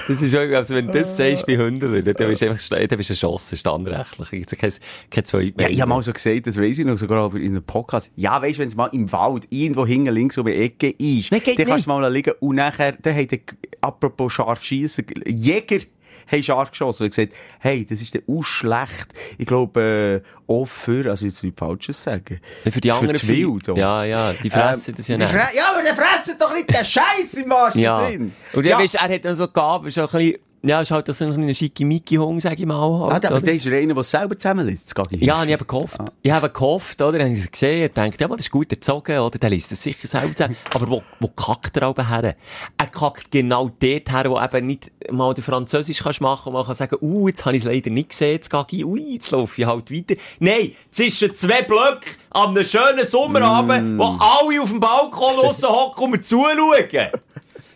Das ist auch, also wenn du das sagst bei Hunden, dann bist du einfach, dann bist du erschossen, standrechtlich. Jetzt kein, kein zwei Ja, ich habe mal so gesagt, das weiss ich noch, sogar in einem Podcast. Ja, weisst, wenn es mal im Wald irgendwo hinten links die Ecke ist, dann kannst du mal liegen und nachher, dann hat der, apropos scharf schießen, Jäger haben scharf geschossen und gesagt, hey, das ist der auch schlecht. Ich glaube, äh, auch für, also jetzt nicht Falsches sagen. Für die anderen das Wild. Vieh- auch. Ja, ja, die fressen das ja die nicht. Ja, aber der fressen doch nicht den Scheiß im wahrsten Ja. Sinn. Und ja. weißt, er hat dann so ist auch ein bisschen, Ja, ist halt so ein kleiner Schickimicki-Hung, sag ich mal. Halt, Ah, aber der ist einer, der selber zusammenliest, das. Ja, ich habe gehofft. Ah. Ich habe gehofft, oder? Habe ich gesehen, ich dachte, ja, das ist gut erzogen, oder? Der liest das sicher selber zusammen. Aber wo, wo kackt er aber her? Er kackt genau dort her, wo eben nicht mal der Französisch kannst machen und man kann sagen, uh, jetzt habe ich es leider nicht gesehen, jetzt Gagi, ui, jetzt laufe ich halt weiter. Nein, zwischen zwei Blöcken an einem schönen Sommerabend, Mm. wo alle auf dem Balkon draussen hocken und mir zuschauen.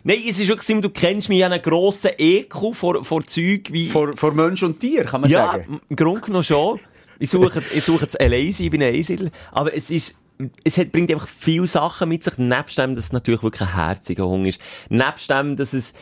Nein, es ist wirklich, Simon, du kennst mich, ich habe einen grossen Ekel vor, vor Zeug wie... Vor, vor Mensch und Tier, kann man Ja, sagen. im Grunde genommen schon. Ich suche, ich suche das allein sein, ich bin ein Einsiedler. Aber es ist, es hat, bringt einfach viele Sachen mit sich, nebst dem, dass es natürlich wirklich ein herziger Hunger ist. Nebst dem, dass es,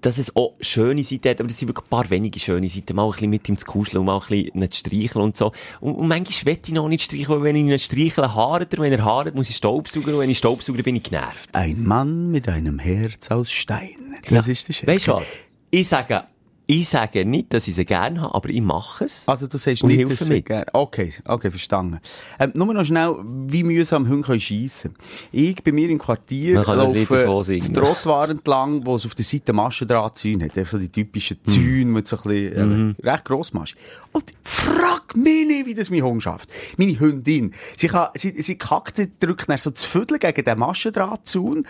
dass es auch schöne Seiten hat, aber das sind wirklich ein paar wenige schöne Seiten. Mal ein bisschen mit ihm zu kuscheln und mal ein bisschen nicht streicheln und so. Und, und manchmal will ich noch nicht streicheln, weil wenn ich nicht streichle, haart er. Wenn er haart, muss ich Staubsauger und wenn ich Staubsauger bin ich genervt. Ein Mann mit einem Herz aus Stein. Das ist der Chef. Weißt du was? Ich sage, ich sage nicht, dass ich sie gerne habe, aber ich mache es. Also du sagst nicht, dass mit. mit. Okay, okay, verstanden. Ähm, nur noch schnell, wie mühsam Hunde können schiessen. Ich bei mir im Quartier laufe das Trottoir entlang, wo es auf der Seite Maschendrahtzäune hat. So die typischen Mhm. Zäune mit so ein bisschen, äh, recht gross Masch. Und frag mich nicht, wie das mein Hund schafft. Meine Hündin. Sie, kann, sie, sie kackt, drückt dann so zu Viertel gegen den Maschendrahtzaun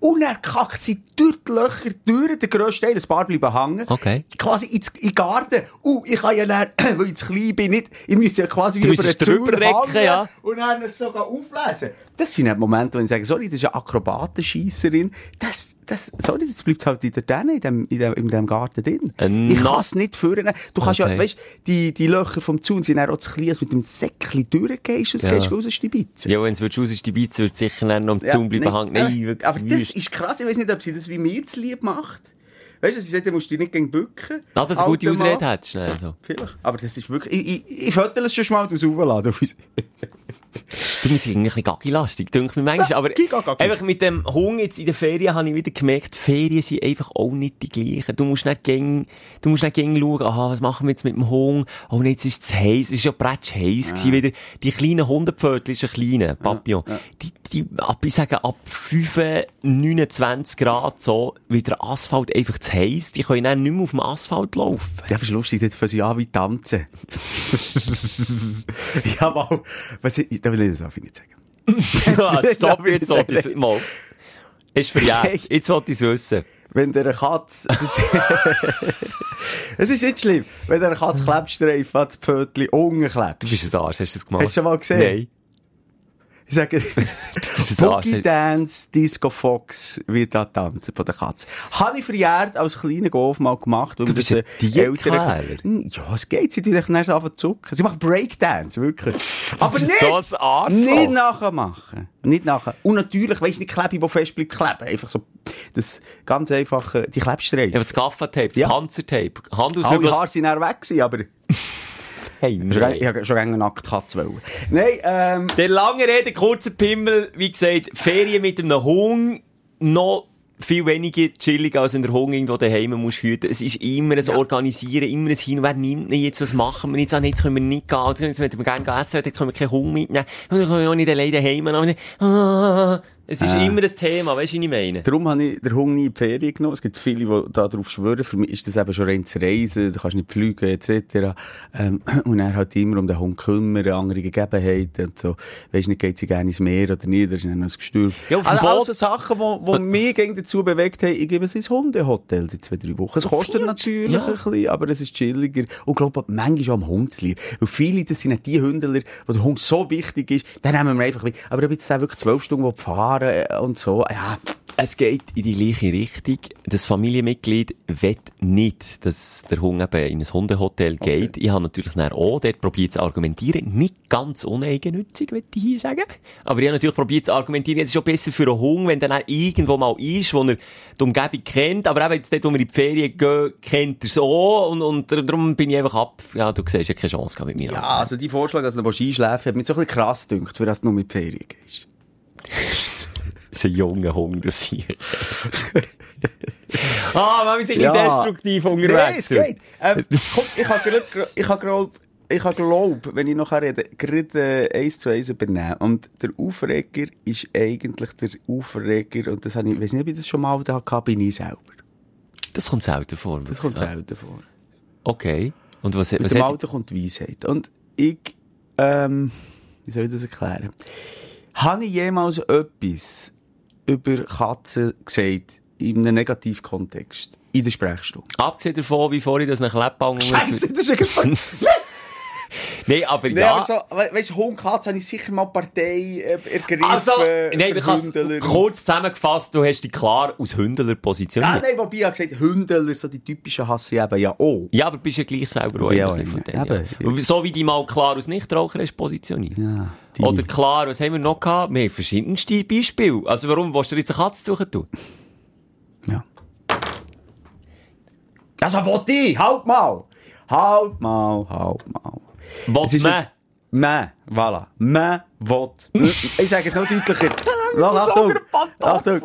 und er kackt sie durch die Löcher durch, der grösste Teil, ein paar bleiben hängen. Okay. Quasi ins, in den Garten. Uh, ich kann ja dann, weil ich zu klein bin, nicht, ich müsste ja quasi Du über den Zaun recken, ja. Und dann es sogar auflesen. Das sind nicht Momente, wo ich sage, sorry, das ist eine Akrobatenscheisserin. Das, das, sorry, das bleibt halt in der Däne, in dem, in dem, in dem Garten drin. Äh, ich kann es nicht führen. Du kannst Okay. ja, weißt, die, die Löcher vom Zaun sind auch zu klein, als du mit dem Säckchen durchgehst und Ja. ja. gehst raus stibitzen. Ja, wenn es raus ist, die Beize wird sicher noch am Zaun bleiben hängen. Nein, wirklich aber das ist krass. Ich weiß nicht, ob sie das wie mir zu lieb macht. Weißt du, sie sagt, du musst dich nicht gegen bücken. Ah, dass du eine gute. Ausrede hättest, schnell so. Vielleicht. Aber das ist wirklich, ich, ich, ich es schon mal aus aufladen. Du musst irgendwie ein bisschen gaggi-lastig, denke mir manchmal. Ja, aber giga einfach mit dem Hunger jetzt in den Ferien habe ich wieder gemerkt, Ferien sind einfach auch nicht die gleichen. Du musst nicht gäng, du musst nicht gäng schauen, aha, was machen wir jetzt mit dem Hunger? Oh, nee, jetzt ist es heiß. Es ist ja bretsch heiß gewesen wieder. Die kleinen Hundepfötchen, ist ein kleiner Papillon. Die, die, ab, ich sage, ab 5, 29 Grad so, wird der Asphalt einfach zu heiß. Die können dann nicht mehr auf dem Asphalt laufen. Ja, das ist lustig, dort fangen sie an wie tanzen. ja, mal, was ich, da will ich das auch nicht sagen. Ja, Stopp jetzt, so, das mal. Ist verjährt. Jetzt wollte ich es wissen. Wenn der Katz, es ist nicht schlimm, wenn der Katz Klebstreifen an das Pfötchen unten klebt. Du bist ein Arsch, hast du das gemacht? Hast du schon mal gesehen? Nein. Ich sage. Boogie Dance, Disco Fox wird da tanzen von der Katze. Habe ich verjährt als kleiner Golf mal gemacht. Du bist ein Diätklärer. Hm, Ja, es geht. Sie tun dann so anfangen zu zucken. Sie machen Breakdance, wirklich. Aber nicht! so. Nicht nachher machen. Nicht nachher. Und natürlich, weisst du, nicht Klebe, die fest bleibt, kleben. Einfach so, das ganz einfache, die Klebstreifen. Ja, aber das Gaffatape, das Ja. Panzertape, Hand aus Alle Haare sind dann weg gewesen, aber Hey, ich nein. habe schon gerne nackt Katze wollen. Nein, ähm, Der lange Rede, kurzer Pimmel, wie gesagt, Ferien mit einem Hund, noch viel weniger chillig als in der Hund irgendwo daheim musst hüten. Es ist immer ein Organisieren, immer ein Hin, wer nimmt ihn jetzt, was machen wir jetzt, ah, jetzt können wir nicht gehen, jetzt wenn wir gerne essen, dann können wir keinen Hund mitnehmen, dann können wir auch nicht alleine daheim. Ah, es ist immer ein Thema, weißt du, was ich meine? Darum habe ich den Hund nie in die Ferien genommen. Es gibt viele, die da drauf schwören. Für mich ist das eben schon rein zu reisen. Du kannst nicht fliegen, etc. Ähm, und er hat immer um den Hund kümmern, andere Gegebenheiten und so. Weisst nicht, geht sie gerne ins Meer oder nicht, da ist dann noch ein Gestürm. Ja, auf also, also Sachen, die, die mich gegen dazu bewegt haben, ich gebe es ins Hundehotel, die zwei, drei Wochen. Es kostet natürlich Ja. ein bisschen, aber es ist chilliger. Und ich glaube, manchmal auch am Hund zu lieben. Weil viele, das sind nicht die Hundler, wo der Hund so wichtig ist, dann nehmen wir einfach mit. Aber ob jetzt der wirklich zwölf Stunden fahren will und so, ja, Es geht in die gleiche Richtung. Das Familienmitglied will nicht, dass der Hund eben in ein Hundehotel geht. Ich habe natürlich dann auch dort probiert zu argumentieren. Nicht ganz uneigennützig, würde ich hier sagen. Aber ich habe natürlich probiert zu argumentieren, es ist schon besser für einen Hund, wenn dann irgendwo mal ist, wo er die Umgebung kennt. Aber eben jetzt dort, wo wir in die Ferien gehen, kennt er es auch. Und, und darum bin ich einfach ab. Ja, du siehst ja keine Chance mit mir. Ja, also die Vorschlag, dass du einschläfen hat mich so ein bisschen krass gedünkt, für das du nur mit Ferien gehst. Ist ein junger Hund, das hier. ah, man ein bisschen Ja. destruktiv Nein, unterwegs. es geht. Ähm, komm, ich habe gerade, ich habe ich habe glaub, wenn ich noch rede, gerade äh, eins zu eins übernehmen. Und der Aufreger ist eigentlich der Aufreger, und das habe ich, weiß nicht, ob ich das schon mal da hatte, bin ich selber. Das kommt selten vor. Das kommt Ah, selten vor. Okay. Und was, Mit was dem hat... Alter kommt die Weisheit. Und ich, ähm, wie soll ich das erklären? Habe ich jemals etwas über Katzen gesagt, in einem Negativkontext? In der Sprechstunde? Abgesehen davon, wie vorhin das nach Leppang... Scheiße, das ist ein Nein, aber Nee, ja... aber so, we weißt du, Hund, Katze, habe ich sicher mal Partei äh, ergriffen. Also, nein, ich kurz zusammengefasst, du hast dich klar aus Hündeler Ja, positioniert. nein, wobei ich gesagt, Hündeler, so die typischen hasse eben ja auch. Ja, aber du bist ja gleich selber auch Ja, ein ja, von denen. Ja. Und So wie die mal klar als Nichtraucher hast positioniert. Ja, die. Oder klar, was haben wir noch gehabt? Wir haben verschiedenste Beispiele. Also warum willst du jetzt eine Katze suchen tun? Ja. Also, wo die? Halt mal! Halt mal, halt mal. Es ist man? Man, voilà. Man will. Ich sage es noch deutlicher. Lass, Achtung! Achtung!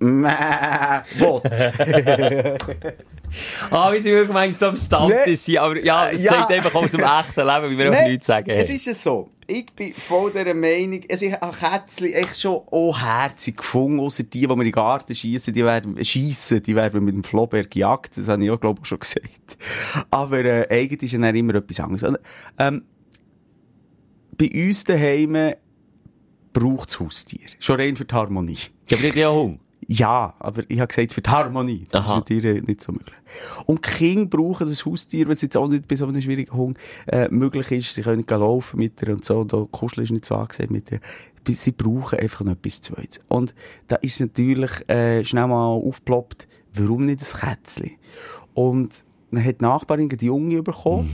Man will. Ah, wie sie wirklich manchmal so am Nee. Aber ja, es Ja. zeigt einfach aus dem echten Leben, wie wir auch Nein, nichts sagen. Es ist ja so. Ich bin voll dieser Meinung, es ist ein Kätzchen echt schon auch gefunden, ausser die, die wir in den Garten schiessen, die werden, schiessen, die werden mit dem Floberg gejagt. Das habe ich auch, glaube ich, schon gesagt. Aber, äh, eigentlich ist ja dann immer etwas anderes. Und, Ähm, bei uns daheim braucht es Haustier. Schon rein für die Harmonie. Ich habe nicht ja Hunger. Ja, aber ich habe gesagt, für die Harmonie. Das Aha. ist mit dir nicht so möglich. Und Kinder brauchen das Haustier, wenn es jetzt auch nicht bei so einem schwierigen Hund äh, möglich ist. Sie können nicht laufen mit ihr und so. Und auch Kuscheln ist nicht so angesehen mit ihr. Sie brauchen einfach noch etwas Zweites. Und da ist natürlich äh, schnell mal aufgeploppt, warum nicht ein Kätzchen? Und dann hat die Nachbarin die Junge bekommen.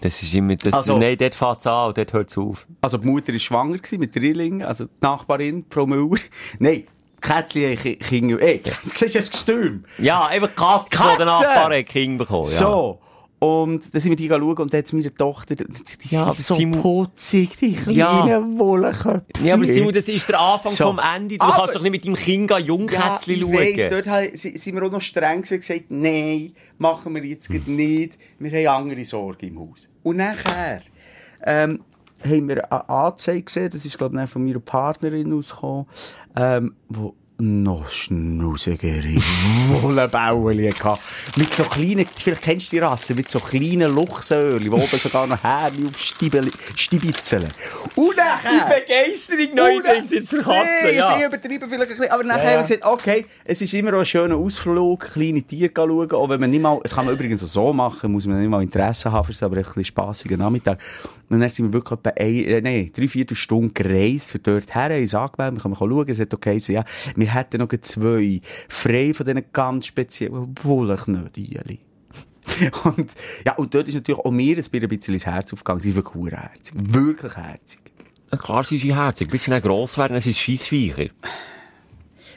Das ist immer, das, Also- nein, dort fängt es an und dort hört es auf. Also die Mutter war schwanger gewesen mit Drilling, also die Nachbarin, Frau Müller. Nein, Kätzchen Kinder. Ey, siehst du das Gestürm? Ja, einfach die Katze, die Katze! der Nachbar hat Kind bekommen. Ja. So. Und dann sind wir die schauen und dann hat meine Tochter, die, die Ja, so Simon- putzig, die kleinen Ja. Wollköpfe. Ja, aber Simon, das ist der Anfang So. vom Ende. Du Aber- kannst doch nicht mit deinem Kind ein Jungkätzchen ich schauen. weiss, dort ha- si- sind wir auch noch streng gewesen gesagt, nein, machen wir jetzt grad nicht. Wir haben andere Sorgen im Haus. Und nachher, ähm, haben wir eine Anzeige gesehen, das ist, glaube ich, von meiner Partnerin ausgekommen, ähm, wo noch schnusigere Wollenbäuerchen hatte. Mit so kleinen, vielleicht kennst du die Rasse, mit so kleinen Luchsöhrchen, wo oben sogar noch Härchen auf Stiebel- Stibitzeln. Und nachher... Begeisterung neuerdings jetzt für Katzen, Nee, ja. ich übertreibe vielleicht ein bisschen. Aber nachher Ja, ja. haben wir gesagt, okay, es ist immer auch ein schöner Ausflug, kleine Tiere schauen, auch wenn man nicht mal, es kann man übrigens auch so machen, muss man nicht mal Interesse haben, für aber ein bisschen spassiger Nachmittag. Und dann sind wir wirklich etwa ein, äh, nein, drei, vier Stunden gereist für dort her, uns angemeldet, wir können mal schauen, es hat okay, so, ja, wir hätten noch zwei frei von diesen ganz speziellen Wollknödchen. Und, ja, und dort ist natürlich auch mir ein bisschen ins Herz aufgegangen. Die ist wirklich urherzig. Wirklich herzig. Ja, Klar sie herzig. Bis sie dann gross werden, es ist Scheissviecher.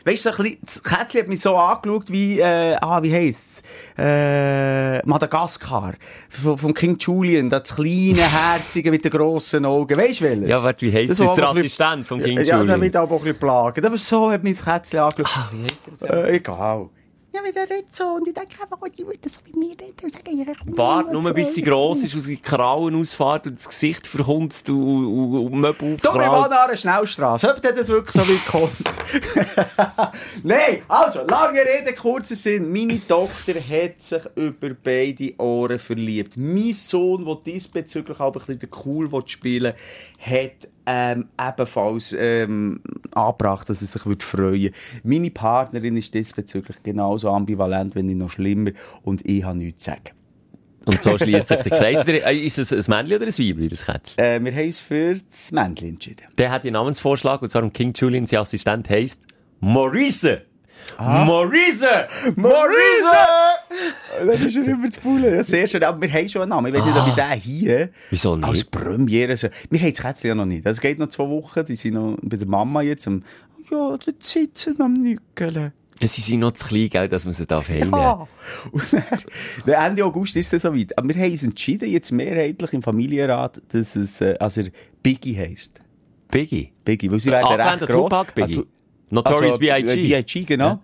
Weißt du, so ein bisschen, das Kätzchen hat mich so angeschaut wie, äh, ah, wie heisst's? Äh, Madagaskar. Vom King Julian, das kleine, herzige mit den grossen Augen. Weißt du welches? Ja, warte, wie heisst Das Der Assistent vom King Ja, Julian. wird aber auch ein bisschen plagen. Aber so hat mich das Kätzchen angeschaut. Ah, wie heisst Äh, egal. Ja, wenn der redet so, und ich denke einfach, oh, die würde so bei mir reden und sagen, ich Warte, nur bis sie gross ist, aus den Krauen ausfährt und das Gesicht verhunzt und, und, und Möbel Du, wir waren an einer Schnellstraße. Ob das wirklich so weit kommt? Nein, also, lange Rede, kurzer Sinn. Meine Tochter hat sich über beide Ohren verliebt. Mein Sohn, der diesbezüglich auch ein bisschen cool spielen will, hat ähm, ebenfalls ähm, angebracht, dass er sich würde freuen Meine Partnerin ist diesbezüglich genauso ambivalent, wenn nicht noch schlimmer. Und ich habe nichts zu sagen. Und so schließt sich der Kreis. Äh, Ist es ein Männchen oder ein Weibchen, das Kätzchen? Äh, wir haben uns für das Männchen entschieden. Der hat den Namensvorschlag, und zwar um King Julian, sein Assistent heisst Maurice. Maurice! Maurice! Das ist ja immer zu Pullen. Ja, sehr schön. Aber wir haben schon einen Namen. Ich weiß nicht, ob ich den hier Wieso nicht? als Premiere so... Wir haben das Kätzchen ja noch nicht. Das geht noch zwei Wochen. Die sind noch bei der Mama jetzt am... Ja, dort sitzen am Nückeln. Das ist noch zu klein, gell, dass man sie darf heimnehmen Ja. Und dann, Ende August ist es soweit. Aber wir haben uns entschieden, jetzt mehrheitlich im Familienrat, dass es, äh, also er Biggie heisst. Biggie. Biggie, weil sie werden Angelehnt recht groß. Biggie. Notorious also, B.I.G. äh, B.I.G., genau.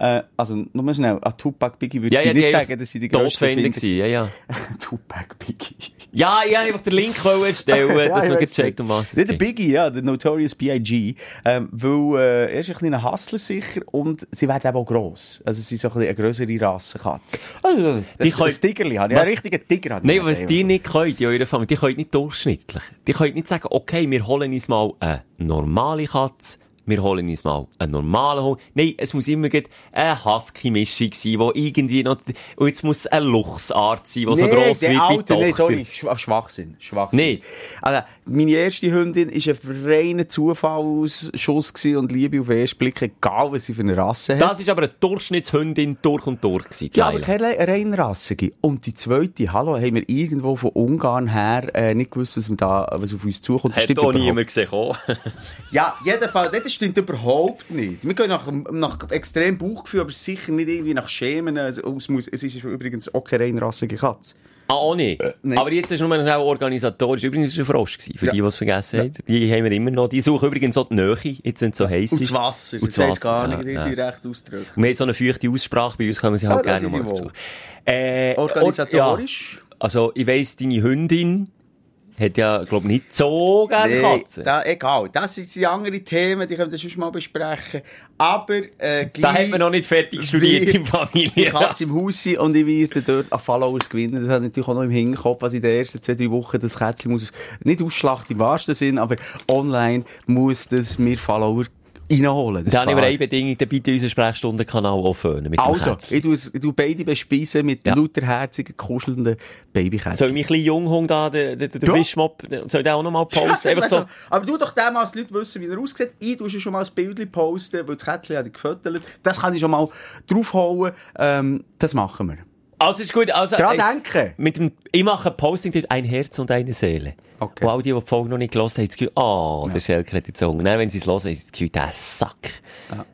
Äh, also, nur mal schnell, an Tupac Biggie würde Ja, ich ja, nicht sagen, dass sie die grössten Finder gewesen, ja, ja. Tupac Biggie. Ja, ich einfach den Link erstellen, Ja, dass man weiss checkt, um was es Nicht der. Biggie, ja, der Notorious B.I.G. Ähm, weil äh, er ist ein kleiner Hustler sicher und sie werden eben auch gross. Also sie sind so ein eine grössere Rassenkatze. Also, das, Die das können- Tigerli habe ich. Einen richtigen Tiger habe. Nein, was die nicht können, in eurer Familie, die nicht durchschnittlich. Die können nicht sagen, okay, wir holen uns mal eine normale Katze, wir holen uns mal einen normalen Hund. Nein, es muss immer eine Husky-Mischung sein, wo irgendwie noch, und jetzt muss es eine Luchsart sein, die so Nee, gross der wird wie die Tochter. nein, sorry, Schw Schwachsinn. Schwachsinn. Nee. Also, meine erste Hündin war ein reiner Zufallsschuss und Liebe auf den ersten Blick, egal was sie für eine Rasse hat. Das ist aber eine Durchschnittshündin durch und durch gewesen, Ja, aber keine reinrassige. Und die zweite, hallo, haben wir irgendwo von Ungarn her äh, nicht gewusst, was, da, was auf uns zukommt. Hat auch niemand gesehen. Ja, jedenfalls, das stimmt überhaupt nicht. Wir gehen nach, nach extrem Bauchgefühl, aber sicher nicht irgendwie nach Schemen. Also, es, muss, es ist übrigens auch keine reinrassige Katze. Ah, auch nicht. nein. Aber jetzt ist nur noch organisatorisch. Übrigens war ein Frosch, gewesen, für Ja. die, die es vergessen haben. Die haben wir immer noch. Die suchen übrigens auch die Nähe, jetzt sind so heiß. Und das Wasser, Und das heisst gar Wasser, nicht, die ja, sind ja. recht ausgedrückt. Und wir haben so eine feuchte Aussprache, bei uns kommen sie halt Ah, gerne mal sie zu wohl. Besuch. Äh, Organisatorisch? Ja, also, ich weiss, deine Hündin hat ja, glaub nicht so gerne Nee, Katzen. da, egal. Das sind die anderen Themen, die können wir sonst mal besprechen. Aber, äh, Da hat man noch nicht fertig studiert wird in Die Familie. Katze im Haus sein und ich werde dort an Followers gewinnen. Das hat natürlich auch noch im Hinterkopf, was in den ersten zwei, drei Wochen das Kätzchen muss, nicht ausschlachten im wahrsten Sinn, aber online muss das mir Follower reinholen. Das ist Da habe ich aber klar. eine Bedingung, dann bitte unseren Sprechstundenkanal auffüllen. Mit Also, ich tu, es- ich tu beide bespeisen mit Ja. lauter herzigen, kuschelnden Soll Babykätzchen. mein kleiner Junghund da, der, der, der Ja. Wischmopp, soll der auch noch mal Ja, posten? wär so. Aber du doch dem, als die Leute wissen, wie er aussieht. Ich tue schon mal ein Bild posten, weil das Kätzchen hat gefüttert. Das kann ich schon mal draufhauen. Ähm, das machen wir. Also ist gut, also... Dran äh, denken. Mit dem, ich mache ein Posting, das ein Herz und eine Seele. Okay. Und all die, die die Folge noch nicht gelesen haben, haben das Gefühl, ah, der Schelker hat jetzt Hunger. Nein, wenn sie es hören, haben sie das Gefühl, der Sack.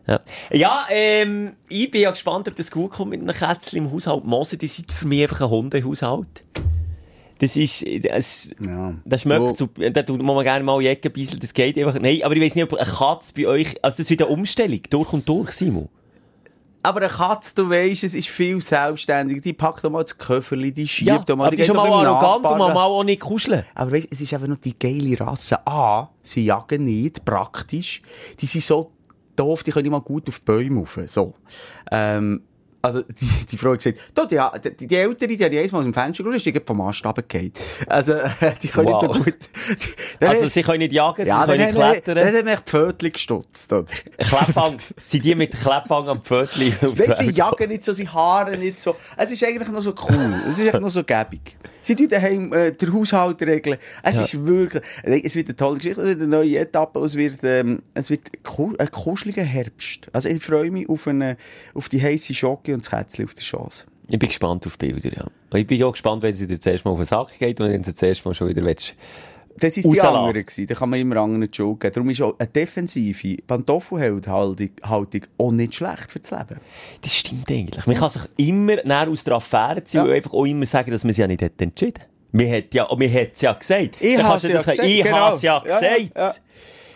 Ja, ja ähm, ich bin ja gespannt, ob das gut kommt mit einem Kätzchen im Haushalt. Mose, die sind für mich einfach ein Hundehaushalt. Das ist, das, Ja. das schmeckt so, da tut man gerne mal Ecke bisschen, das geht einfach, nein, aber ich weiss nicht, ob eine Katze bei euch, also das ist wieder eine Umstellung, durch und durch, Simon. Aber eine Katze, du weisst, es ist viel selbstständig. Die packt doch mal das Köfferli, die schiebt Ja, doch mal. aber die ist schon doch mal arrogant und mal auch nicht kuscheln. Aber weißt, es ist einfach noch die geile Rasse. A, sie jagen nicht, praktisch. Die sind so doof, die können nicht mal gut auf Bäume rauf. So. Ähm, also, die, die Frau gesagt, da, die, die, die Ältere, die hat jedes Mal aus dem Fenster geschaut, ist vom Ast runtergefallen. Also, die können Wow. nicht so gut. Dann Also sie können nicht jagen, ja, sie können nicht klettern. dann hat mich die Pfötchen gestutzt, oder? Kleppang, sind die mit Kleppang am Pfötchen Nein, der sie jagen nicht so, sie haaren nicht so. Es ist eigentlich noch so cool. Es ist echt noch so gäbig. Sie tun daheim äh, den Haushalt regeln. Es Ja. ist wirklich, es wird eine tolle Geschichte, es wird eine neue Etappe, es wird, ähm, es wird ein kuscheliger Herbst. Also ich freue mich auf, eine, auf die heisse Schocke und das Kätzchen auf der Chance. Ich bin gespannt auf Bilder, ja. Ich bin auch gespannt, wenn sie dir zuerst mal auf den Sack geht und dann sie zuerst mal schon wieder willst. Das ist die andere gewesen. Da kann man immer anderen die Schuld geben. Darum ist auch eine defensive Pantoffelhaltung Haltung auch nicht schlecht für das Leben. Das stimmt eigentlich. Man kann sich immer näher aus der Affäre ziehen Ja. und einfach auch immer sagen, dass man es ja nicht hätte entschieden. Man hat ja, man hat es ja gesagt. Ich habe es ja gesagt. Ich genau. habe es ja gesagt. ja.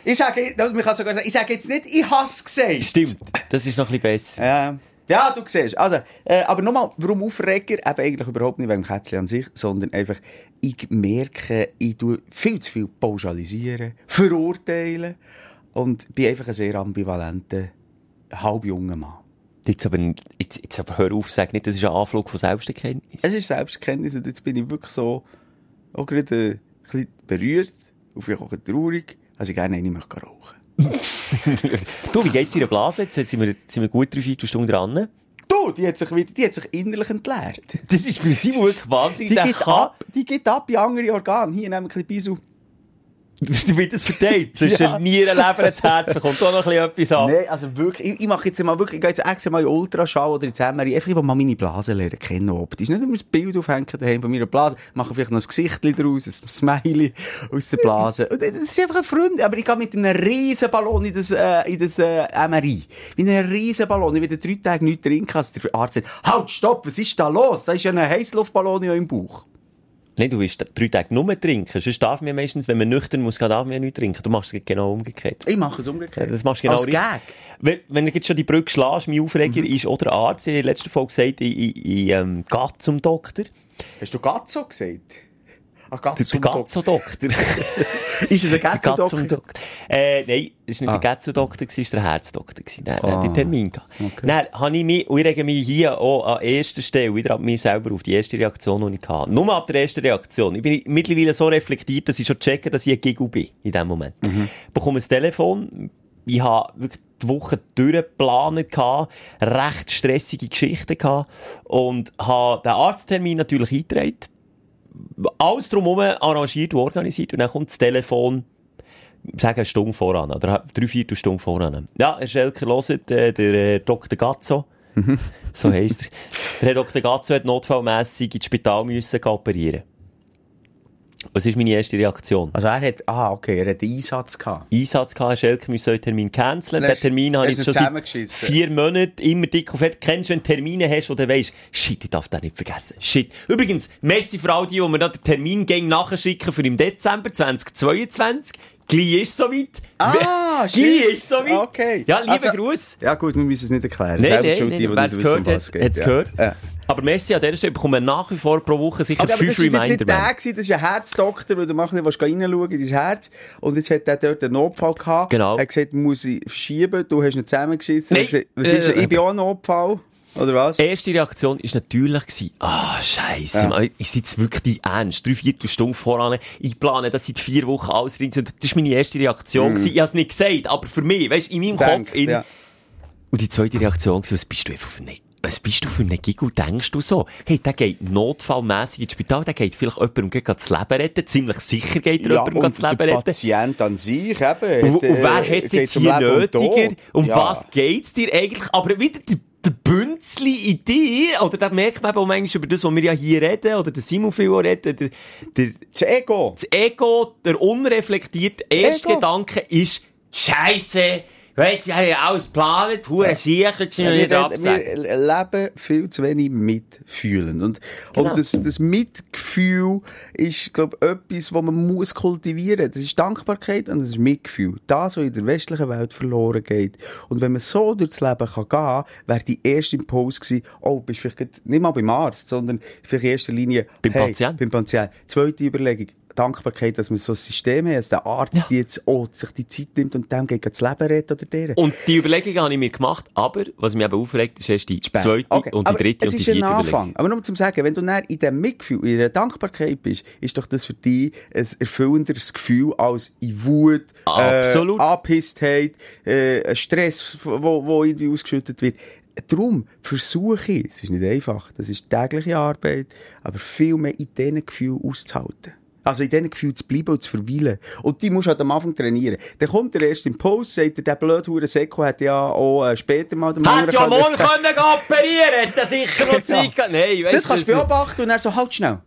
Ich sage, man kann sogar sagen, ich sage jetzt nicht, ich habe es gesagt. Stimmt. Das ist noch ein bisschen besser. Ja. Du siehst. Also, äh, aber nochmal, warum Aufreger? Eben eigentlich überhaupt nicht wegen dem Kätzchen an sich, sondern einfach, ich merke, ich tue viel zu viel pauschalisieren, verurteilen und bin einfach ein sehr ambivalenter, halbjunger Mann. Jetzt aber, jetzt, jetzt aber hör auf, sag nicht, das ist ein Anflug von Selbsterkenntnis. Es ist Selbstkenntnis und jetzt bin ich wirklich so, auch gerade äh, ein bisschen berührt und vielleicht auch traurig, also ich gerne eine möchte rauchen. du, wie geht's dir Blase? Jetzt sind wir, sind wir gut drei, vier Stunden dran. Du, die hat sich wieder, die hat sich innerlich entleert. Das ist für sie wirklich wahnsinnig. Die geht ab, die geht ab in andere Organe. Hier nehmen wir ein bisschen Bisu. du wird das verteilt. Zwischen Ja. Nieren, Leber und Herz bekommt auch noch ein bisschen etwas ab. Nein, also wirklich, ich, ich mache jetzt mal wirklich, ich gehe jetzt extra mal in Ultraschall oder in MRI, einfach ich will mal meine Blase lernen kennen, optisch. Nicht immer ein Bild aufhängen daheim von meiner Blase, mache vielleicht noch ein Gesicht draus, ein Smiley aus der Blase. Und das ist einfach ein Freund, aber ich gehe mit einem riesen Ballon in das, äh, in das äh, MRI. Mit einem riesen Ballon, ich werde drei Tage nichts trinken, als der Arzt sagt, halt, stopp, was ist da los? Da ist ja ein Heißluftballon ja im Bauch. Nein, du willst drei Tage nur trinken. Sonst darf man meistens, wenn man nüchtern muss, darf man ja nicht trinken. Du machst es genau umgekehrt. Ich mache es umgekehrt. Das machst du genau Als richtig. Gag. Wenn, wenn du jetzt schon die Brücke schlägst, mein Aufreger Mhm. ist auch der Arzt. Ich habe in der letzten Folge gesagt, ich, ich, ich ähm, gehe zum Doktor. Hast du Gazzo gesagt? Ah, Der, der Gazzo-Doktor. Ist es ein Gazzo-Doktor? Gazzo-Doktor. Äh, nein, es war nicht Ah. der Gazzo-Doktor, es war der Herzdoktor. Dann Ah. ich Termin. gehabt. Dann habe ich mich, und ich rege mich hier auch an erster Stelle wieder an mich selber auf die erste Reaktion, die ich hatte. Nur ab der ersten Reaktion. Ich bin mittlerweile so reflektiert, dass ich schon checke, dass ich ein Giggle bin in dem Moment. Bekomme ein Telefon. Ich habe wirklich die Woche durchgeplant recht stressige Geschichten gehabt und habe den Arzttermin natürlich eingetragen. Alles drumherum arrangiert und organisiert und dann kommt das Telefon sagen eine Stunde voran, oder drei, vier Stunden voran. Ja, Herr Schelker, hört, äh, der äh, Dr. Gazzo, so heisst er. Der Herr Dr. Gazzo hat notfallmässig ins Spital müssen operieren. Was ist meine erste Reaktion? Also er hat, ah, okay, er hat einen Einsatz gehabt. Einsatz gehabt, Herr Schelker, wir sollen Termin canceln. Den Termin habe ich schon seit vier Monaten immer dick auf Fett. Kennst du, wenn du Termine hast, wo du weisst, shit, ich darf den nicht vergessen. Shit. Übrigens, merci für all die, die mir da den Termin gegen nachschicken für im Dezember 2022. Gleich ist soweit. Ah, Gleich ist soweit. Okay. Ja, liebe Also- Gruß. Ja gut, wir müssen es nicht erklären. Nein, Selber nein, nein, wer es wissen, gehört was hat, Ja. gehört. Ja. Aber merci an dieser Stelle, bekommen nach wie vor pro Woche sicher Aber, aber fünf das ist jetzt Reminder. nicht der gewesen, das ist ein Herzdoktor, weil du machst nicht, willst reinschauen in dein Herz. Und jetzt hat er dort einen Notfall gehabt. Genau. Er hat gesagt, muss ich verschieben, du hast ihn zusammengeschissen. Hat gesagt, Was ist, Äh, ich bin auch ein Notfall. Oder was? Erste Reaktion war natürlich, gewesen, ah, scheisse, Ja. Mann, ist jetzt wirklich dein Ernst? Drei, vier Stunden voran. Ich plane das seit vier Wochen alles rein. Das war meine erste Reaktion. gewesen. Ich habe es nicht gesagt, aber für mich, weißt du, in meinem Denkt, Kopf. In... ja. Und die zweite Reaktion war, was bist du einfach für eine was bist du für ein Giggle, denkst du so? Hey, der geht notfallmässig ins Spital, der geht vielleicht jemandem gleich das Leben retten, ziemlich sicher geht er Ja, jemandem und das Leben der retten. Patient an sich eben. Und, hat, und äh, wer hat es jetzt hier und nötiger? Um Ja. was geht's dir eigentlich? Aber wieder der, der Bünzli in dir, oder da merkt man eben auch manchmal über das, was wir ja hier reden, oder der Simon viel reden, der, der, Das Ego. das Ego, der unreflektierte erste Ego. Gedanke ist, Scheiße, jetzt habe ich alles geplant, hure jetzt sind wir wir, wieder wir absagen. leben viel zu wenig mitfühlend. Und, Genau. und das, das Mitgefühl ist, glaube ich, etwas, was man muss kultivieren. Das ist Dankbarkeit und das ist Mitgefühl. Das, was in der westlichen Welt verloren geht. Und wenn man so durchs Leben kann gehen, wäre die erste Impuls gewesen, oh, bist vielleicht nicht mal beim Arzt, sondern vielleicht in erster Linie Beim hey, Patient. Beim Patient. Zweite Überlegung. Dankbarkeit, dass wir so ein System haben, dass der Arzt jetzt auch sich die Zeit nimmt und dem geht das Leben retten oder der. Und die Überlegung habe ich mir gemacht, aber was mich eben aufregt, ist erst die zweite Okay, und die aber dritte es und die ist ein vierte Anfang. Überlegung. Aber nur um zu sagen, wenn du dann in dem Mitgefühl, in der Dankbarkeit bist, ist doch das für dich ein erfüllenderes Gefühl als in Wut, Absolut. Äh, Abhisstheit, äh, Stress, wo, wo irgendwie ausgeschüttet wird. Darum versuche ich, es ist nicht einfach, das ist tägliche Arbeit, aber viel mehr in diesen Gefühlen auszuhalten. Also in diesen Gefühlen zu bleiben und zu verweilen. Und die musst du halt am Anfang trainieren. Dann kommt der erste Impuls, sagt er, der blöde Hure Seko hat ja auch äh, später mal dem Hat ja morgen können können operieren, hat er sicher noch Zeit gehabt. Nein, weißt Das kannst du das- beobachten und dann so, halt schnell.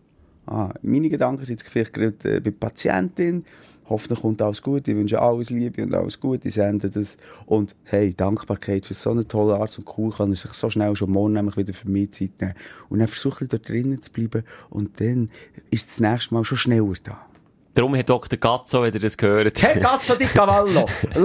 Ah, meine Gedanken sind jetzt vielleicht gerade äh, bei Patientin. Hoffentlich kommt alles gut. Ich wünsche alles Liebe und alles Gute. Ich sende das. Und hey, Dankbarkeit für so eine tolle Arzt und cool kann er sich so schnell schon morgen nämlich wieder für mich Zeit nehmen. Und dann versuche ich dort drinnen zu bleiben. Und dann ist das nächste Mal schon schneller da. Darum hat Dr. Gazzo, wenn ihr das gehört. Hey, Gazzo di Cavallo!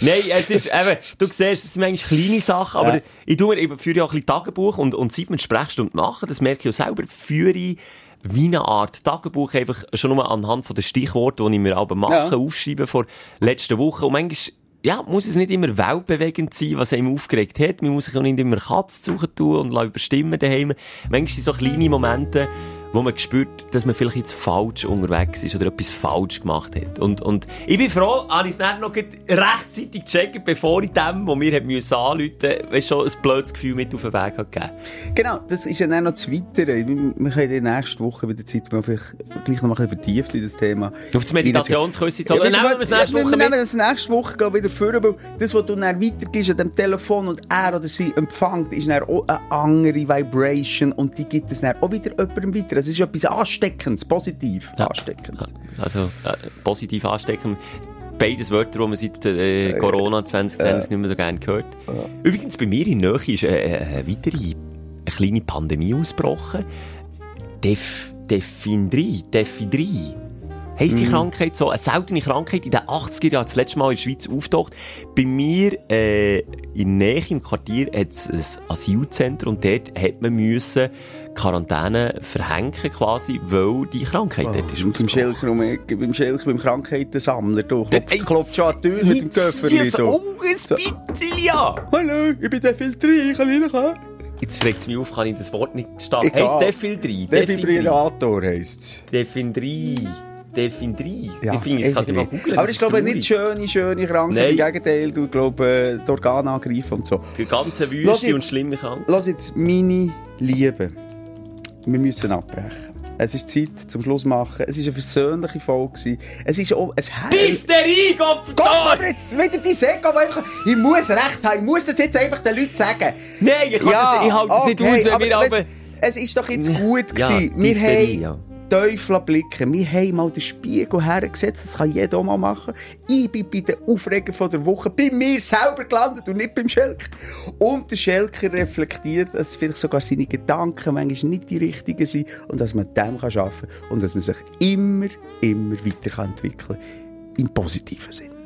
Nein, es ist eben, du siehst, es sind manchmal kleine Sachen, aber Ja. ich, tue, mir- ich führe ja auch ein bisschen Tagebuch und, und seit wir die Sprechstunde machen, das merke ich ja selber, führe ich wie eine Art Tagebuch einfach schon nur anhand von den Stichworten, die ich mir aber mache, Ja. aufschreibe vor letzten Woche und manchmal ja, muss es nicht immer weltbewegend sein, was einem aufgeregt hat. Man muss sich auch nicht immer Katz suchen tun und überstimmen daheim. Manchmal sind so kleine Momente, wo man spürt, dass man vielleicht jetzt falsch unterwegs ist oder etwas falsch gemacht hat. Und, und ich bin froh, habe ich es nicht noch rechtzeitig gecheckt, bevor ich dem, wo mir müssen anrufen musste, schon ein blödes Gefühl mit auf den Weg gegeben. Genau, das ist ja dann noch das Weitere. Wir wir können in der nächsten Woche wieder Zeit, wo wir vielleicht gleich noch mal ein bisschen vertieft in das Thema. Auf das Meditationsküsse zu Ja, Nehmen wir- wir es nächste ja, Woche wir mit. nehmen das nächste Woche wieder vor, weil das, was du dann weitergibst an dem Telefon und er oder sie empfängt, ist dann auch eine andere Vibration und die gibt es dann auch wieder jemandem weiter. Es ist etwas Ansteckendes, positiv Ansteckendes. Also, äh, positiv anstecken. Beides Wörter, die man seit äh, Corona 2020 nicht mehr so gerne hört. Übrigens, bei mir in Nähe ist äh, äh, eine weitere eine kleine Pandemie ausgebrochen. Def, Defindrie, Defidrie. Heisst die Krankheit so? Eine seltene Krankheit in den 80er Jahren, das letzte Mal in der Schweiz auftaucht. Bei mir, äh, in Nähe im Quartier hat es ein Asylzentrum und dort hat man müssen Quarantäne verhängen quasi, weil die Krankheit dort ist. Oh, beim. Schelker, um Ecke, beim Schelker, beim Krankheitensammler, du. Klopft, klopft schon an die Tür mit dem Köfferli, du. Oh, ein bisschen, ja! Hallo, ich bin der Filtri, kann ich rein? Jetzt regt es mich auf, kann ich das Wort nicht starten. Heisst Defil 3? Defibrillator heisst es. Defin 3. Defin 3. Ja, Defin, ich kann es nicht mal googeln. Aber ich glaube ist nicht schöne, schöne Krankheit. Im Gegenteil, du glaube die Organe angreifen und so. Die ganze Wüste jetzt- und schlimme Krankheit. Lass jetzt meine Liebe. Wir müssen abbrechen. Es ist Zeit zum Schluss machen. Es war eine versöhnliche Folge. Es ist auch ein Herz. Diphtherie, Gott, Gott! aber jetzt wieder die aber einfach, ich muss recht haben, ich muss das jetzt einfach den Leuten sagen. Nein, ich, das, ich halte das nicht aus, wenn wir aber aber... es, ist doch jetzt gut Ja, gewesen. wir Diphtherie, haben Teufel blicken. Wir haben mal den Spiegel hergesetzt, das kann jeder mal machen. Ich bin bei den Aufreger von der Woche bei mir selber gelandet und nicht beim Schelker. Und der Schelker reflektiert, dass vielleicht sogar seine Gedanken manchmal nicht die richtigen sind und dass man dem arbeiten kann und dass man sich immer, immer weiter kann entwickeln kann. Im positiven Sinn.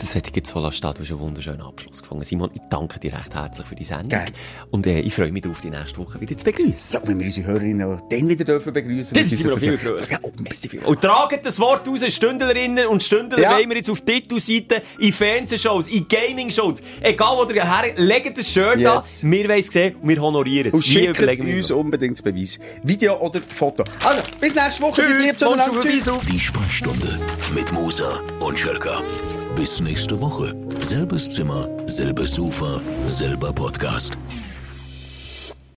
Das hätte ich jetzt so lassen. Du hast einen wunderschönen Abschluss gefunden. Simon, ich danke dir recht herzlich für die Sendung. Gerne. Und äh, ich freue mich darauf, die nächste Woche wieder zu begrüßen. Ja, und wenn wir unsere Hörerinnen dann wieder dürfen begrüßen Dann sind wir noch viel früher. Ja, oh, merci. Und tragen das Wort raus, Stündlerinnen und Stündler, Ja. wollen wir jetzt auf Titelseiten, in Fernsehshows, in Gaming-Shows, egal wo ihr her, legt das Shirt Yes. an, wir wollen es sehen und wir honorieren es. Und Wir schickt uns unbedingt das Beweis. Video oder Foto. Also, bis nächste Woche. Tschüss, Tschüss. Die Sprechstunde mit Musa und Schelka. Bis nächste Woche. Selbes Zimmer, selbes Sofa, selber Podcast.